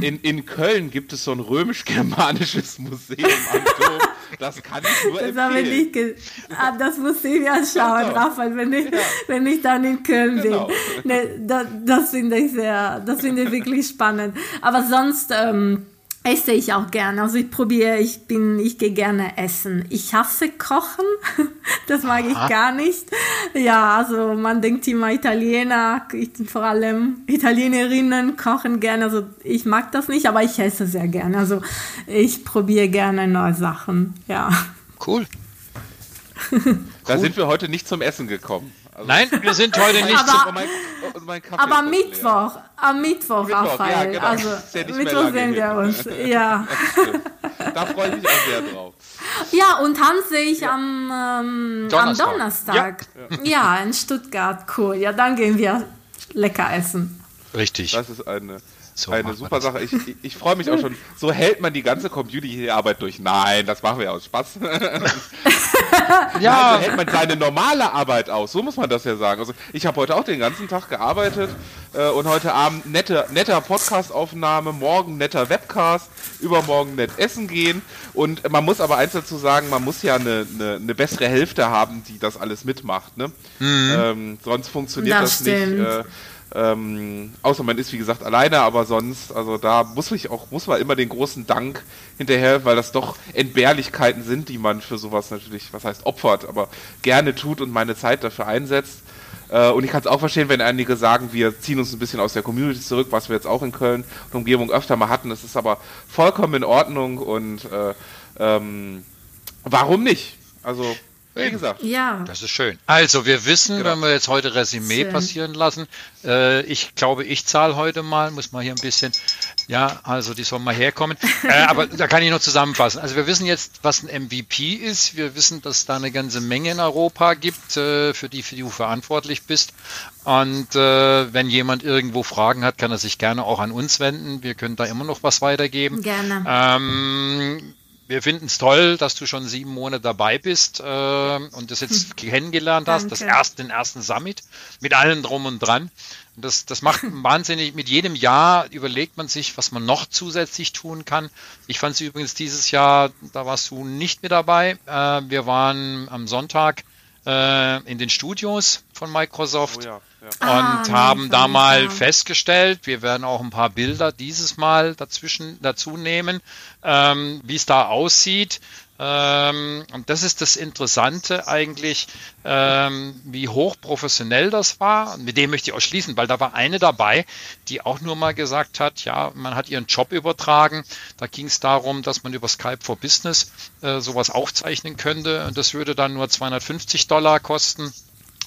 [SPEAKER 3] in, in Köln gibt es so ein römisch-germanisches Museum (laughs) Das kann ich nur
[SPEAKER 2] Das,
[SPEAKER 3] empfehlen.
[SPEAKER 2] ich ge- ah, das muss ich mir anschauen,
[SPEAKER 3] Genau.
[SPEAKER 2] Raphael, wenn ich, wenn ich dann in Köln
[SPEAKER 3] Genau.
[SPEAKER 2] bin. Ne, da, das finde ich sehr, das finde ich wirklich spannend. Aber sonst ähm, esse ich auch gerne. Also ich probiere, ich bin, ich gehe gerne essen. Ich hasse Kochen. (laughs) Das mag ich gar nicht. Ja, also man denkt immer Italiener, ich, vor allem Italienerinnen kochen gerne. Also ich mag das nicht, aber ich esse sehr gerne. Also ich probiere gerne neue Sachen. Ja.
[SPEAKER 1] Cool. (laughs)
[SPEAKER 3] Da sind wir heute nicht zum Essen gekommen. Also,
[SPEAKER 1] Nein, (laughs) wir sind heute nicht.
[SPEAKER 2] Aber-
[SPEAKER 3] oh, mein, oh, mein Kaffee
[SPEAKER 2] Aber. Mittwoch, am Mittwoch,
[SPEAKER 3] Mittwoch,
[SPEAKER 2] Raphael.
[SPEAKER 3] ja, genau.
[SPEAKER 2] Also
[SPEAKER 3] ja
[SPEAKER 2] Mittwoch sehen wir uns. (laughs) Ja.
[SPEAKER 3] Da freue ich mich auch sehr drauf.
[SPEAKER 2] ja, und Hans sehe ich am, ähm,
[SPEAKER 1] Donnerstag.
[SPEAKER 2] am Donnerstag. Ja. in Stuttgart. Cool. Ja, dann gehen wir lecker essen.
[SPEAKER 1] Richtig.
[SPEAKER 3] Das ist eine,
[SPEAKER 1] So
[SPEAKER 3] eine super. Sache. Ich, ich, ich freue mich auch schon. So hält man die ganze Community-Arbeit durch. Nein, das machen wir aus Spaß. (laughs)
[SPEAKER 1] Ja,
[SPEAKER 3] Also hält man seine normale Arbeit aus. So muss man das ja sagen. Also ich habe heute auch den ganzen Tag gearbeitet äh, und heute Abend nette, netter Podcast-Aufnahme, morgen netter Webcast, übermorgen nett essen gehen. Und man muss aber eins dazu sagen, man muss ja eine, eine, eine bessere Hälfte haben, die das alles mitmacht. Ne? Ähm, sonst funktioniert
[SPEAKER 2] Das
[SPEAKER 3] das, nicht. Äh, ähm, außer man ist wie gesagt alleine, aber sonst, also da muss ich auch, muss man immer den großen Dank hinterher, weil das doch Entbehrlichkeiten sind, die man für sowas natürlich, was heißt opfert, aber gerne tut und meine Zeit dafür einsetzt. Äh, und ich kann es auch verstehen, wenn einige sagen, wir ziehen uns ein bisschen aus der Community zurück, was wir jetzt auch in Köln und Umgebung öfter mal hatten. Das ist aber vollkommen in Ordnung und äh, ähm, warum nicht? Also, wie gesagt.
[SPEAKER 2] Ja.
[SPEAKER 1] Das ist schön. Also, wir wissen,
[SPEAKER 3] Genau.
[SPEAKER 1] wenn wir jetzt heute Resümee
[SPEAKER 2] Schön.
[SPEAKER 1] passieren lassen, äh, ich glaube, ich zahle heute mal, muss mal hier ein bisschen, ja, also die sollen mal herkommen. (laughs) äh, aber da kann ich noch zusammenfassen. Also, wir wissen jetzt, was ein MVP ist. Wir wissen, dass da eine ganze Menge in Europa gibt, äh, für die, für die du verantwortlich bist. Und äh, wenn jemand irgendwo Fragen hat, kann er sich gerne auch an uns wenden. Wir können da immer noch was weitergeben.
[SPEAKER 2] Gerne.
[SPEAKER 1] Ähm, wir finden es toll, dass du schon sieben Monate dabei bist äh, und das jetzt kennengelernt hast, das erste, den ersten Summit mit allem drum und dran. Und das, das macht (laughs) wahnsinnig, mit jedem Jahr überlegt man sich, was man noch zusätzlich tun kann. Ich fand es übrigens dieses Jahr, da warst du nicht mit dabei. Äh, wir waren am Sonntag äh, in den Studios von Microsoft
[SPEAKER 3] Oh ja.
[SPEAKER 2] Ah,
[SPEAKER 1] und haben da mal festgestellt, wir werden auch ein paar Bilder dieses Mal dazwischen dazu nehmen, ähm, wie es da aussieht. Ähm, und das ist das Interessante eigentlich, ähm, wie hochprofessionell das war. Und mit dem möchte ich auch schließen, weil da war eine dabei, die auch nur mal gesagt hat, ja, man hat ihren Job übertragen. Da ging es darum, dass man über Skype for Business äh, sowas aufzeichnen könnte. Und das würde dann nur 250 Dollar kosten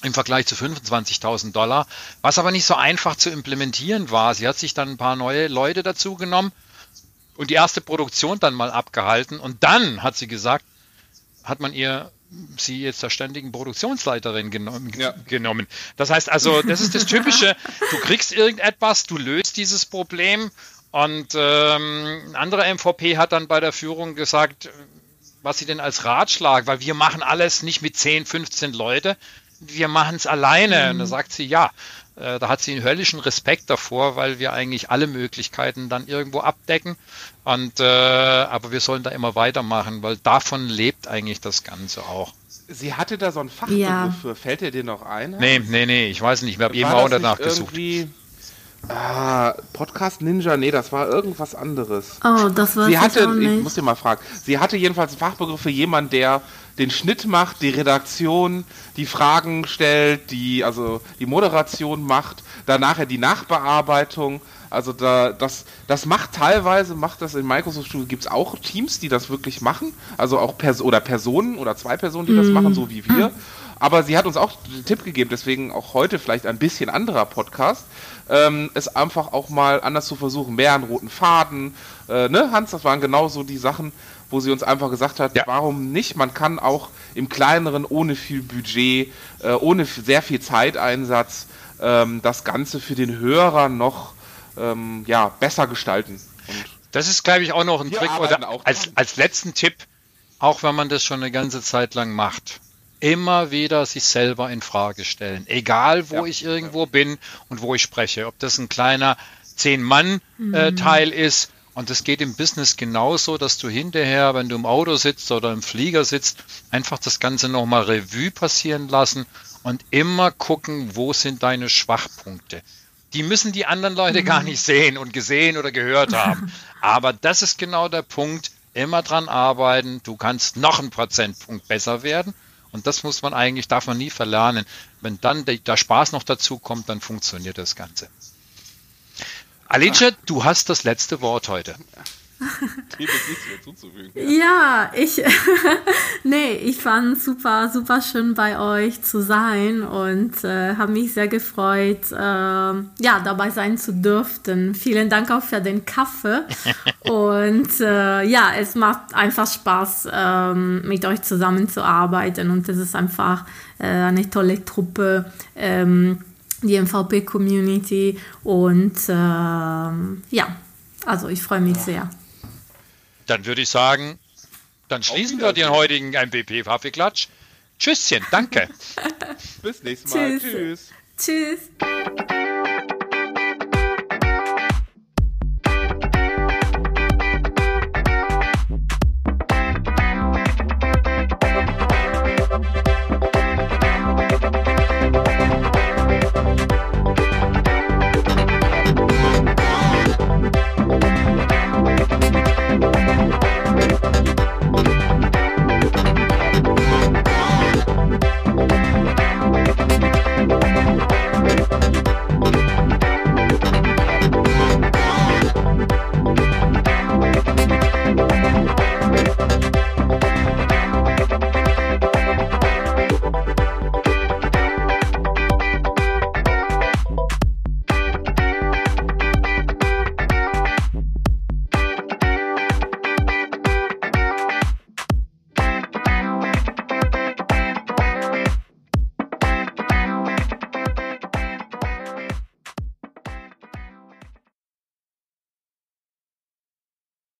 [SPEAKER 1] im Vergleich zu 25.000 Dollar, was aber nicht so einfach zu implementieren war. Sie hat sich dann ein paar neue Leute dazu genommen und die erste Produktion dann mal abgehalten und dann hat sie gesagt, hat man ihr sie jetzt der ständigen Produktionsleiterin genommen,
[SPEAKER 3] Ja.
[SPEAKER 1] genommen. Das heißt also, das ist das Typische, du kriegst irgendetwas, du löst dieses Problem und ähm, ein anderer MVP hat dann bei der Führung gesagt, was sie denn als Ratschlag, weil wir machen alles nicht mit 10, 15 Leute, wir machen es alleine. Und da sagt sie, ja, äh, da hat sie einen höllischen Respekt davor, weil wir eigentlich alle Möglichkeiten dann irgendwo abdecken. Und äh, aber wir sollen da immer weitermachen, weil davon lebt eigentlich das Ganze auch.
[SPEAKER 3] Sie hatte da so einen Fachbegriff
[SPEAKER 2] Ja.
[SPEAKER 3] für. Fällt dir den noch ein?
[SPEAKER 1] Nee, nee, nee, ich weiß nicht, wir haben eben auch danach gesucht.
[SPEAKER 3] irgendwie- Ah, Podcast Ninja, nee, das war irgendwas anderes.
[SPEAKER 2] Oh, das weiß
[SPEAKER 3] Sie hatte, ich muss dir mal fragen, sie hatte jedenfalls einen Fachbegriff für jemanden, der den Schnitt macht, die Redaktion, die Fragen stellt, die, also die Moderation macht, dann nachher die Nachbearbeitung. Also da, das, das macht teilweise, macht das in Microsoft Studio, gibt es auch Teams, die das wirklich machen, also auch Pers oder Personen oder zwei Personen, die das machen, so wie wir. Aber sie hat uns auch den Tipp gegeben, deswegen auch heute vielleicht ein bisschen anderer Podcast, ähm, es einfach auch mal anders zu versuchen, mehr einen roten Faden. Äh, ne, Hans, das waren genau so die Sachen, wo sie uns einfach gesagt hat, ja. warum nicht? Man kann auch im kleineren, ohne viel Budget, äh, ohne sehr viel Zeiteinsatz ähm, das Ganze für den Hörer noch ähm, ja, besser gestalten.
[SPEAKER 1] Und das ist, glaube ich, auch noch ein Trick. Oder als, als letzten Tipp, auch wenn man das schon eine ganze Zeit lang macht, immer wieder sich selber in Frage stellen. Egal, wo ja. ich irgendwo bin und wo ich spreche. Ob das ein kleiner Zehn-Mann-Teil äh, mhm. ist. Und das geht im Business genauso, dass du hinterher, wenn du im Auto sitzt oder im Flieger sitzt, einfach das Ganze nochmal Revue passieren lassen und immer gucken, wo sind deine Schwachpunkte. Die müssen die anderen Leute gar mhm. nicht sehen und gesehen oder gehört haben. (laughs) Aber das ist genau der Punkt. Immer dran arbeiten. Du kannst noch einen Prozentpunkt besser werden. Und das muss man eigentlich, darf man nie verlernen. Wenn dann der, der Spaß noch dazu kommt, dann funktioniert das Ganze. Alice, du hast das letzte Wort heute.
[SPEAKER 2] Dem ist nichts mehr zuzufügen. Ja, ja ich, (laughs) nee, ich fand super, super schön bei euch zu sein und äh, habe mich sehr gefreut, äh, ja, dabei sein zu dürfen. Vielen Dank auch für den Kaffee (laughs) und äh, ja, es macht einfach Spaß, ähm, mit euch zusammenzuarbeiten und es ist einfach äh, eine tolle Truppe. Ähm, die MVP-Community und ähm, ja, also ich freue mich ja. sehr.
[SPEAKER 1] Dann würde ich sagen, dann schließen wir den heutigen MVP Kaffeeklatsch. Tschüsschen, danke. (laughs)
[SPEAKER 3] Bis nächstes Mal. Tschüss. Tschüss. Tschüss.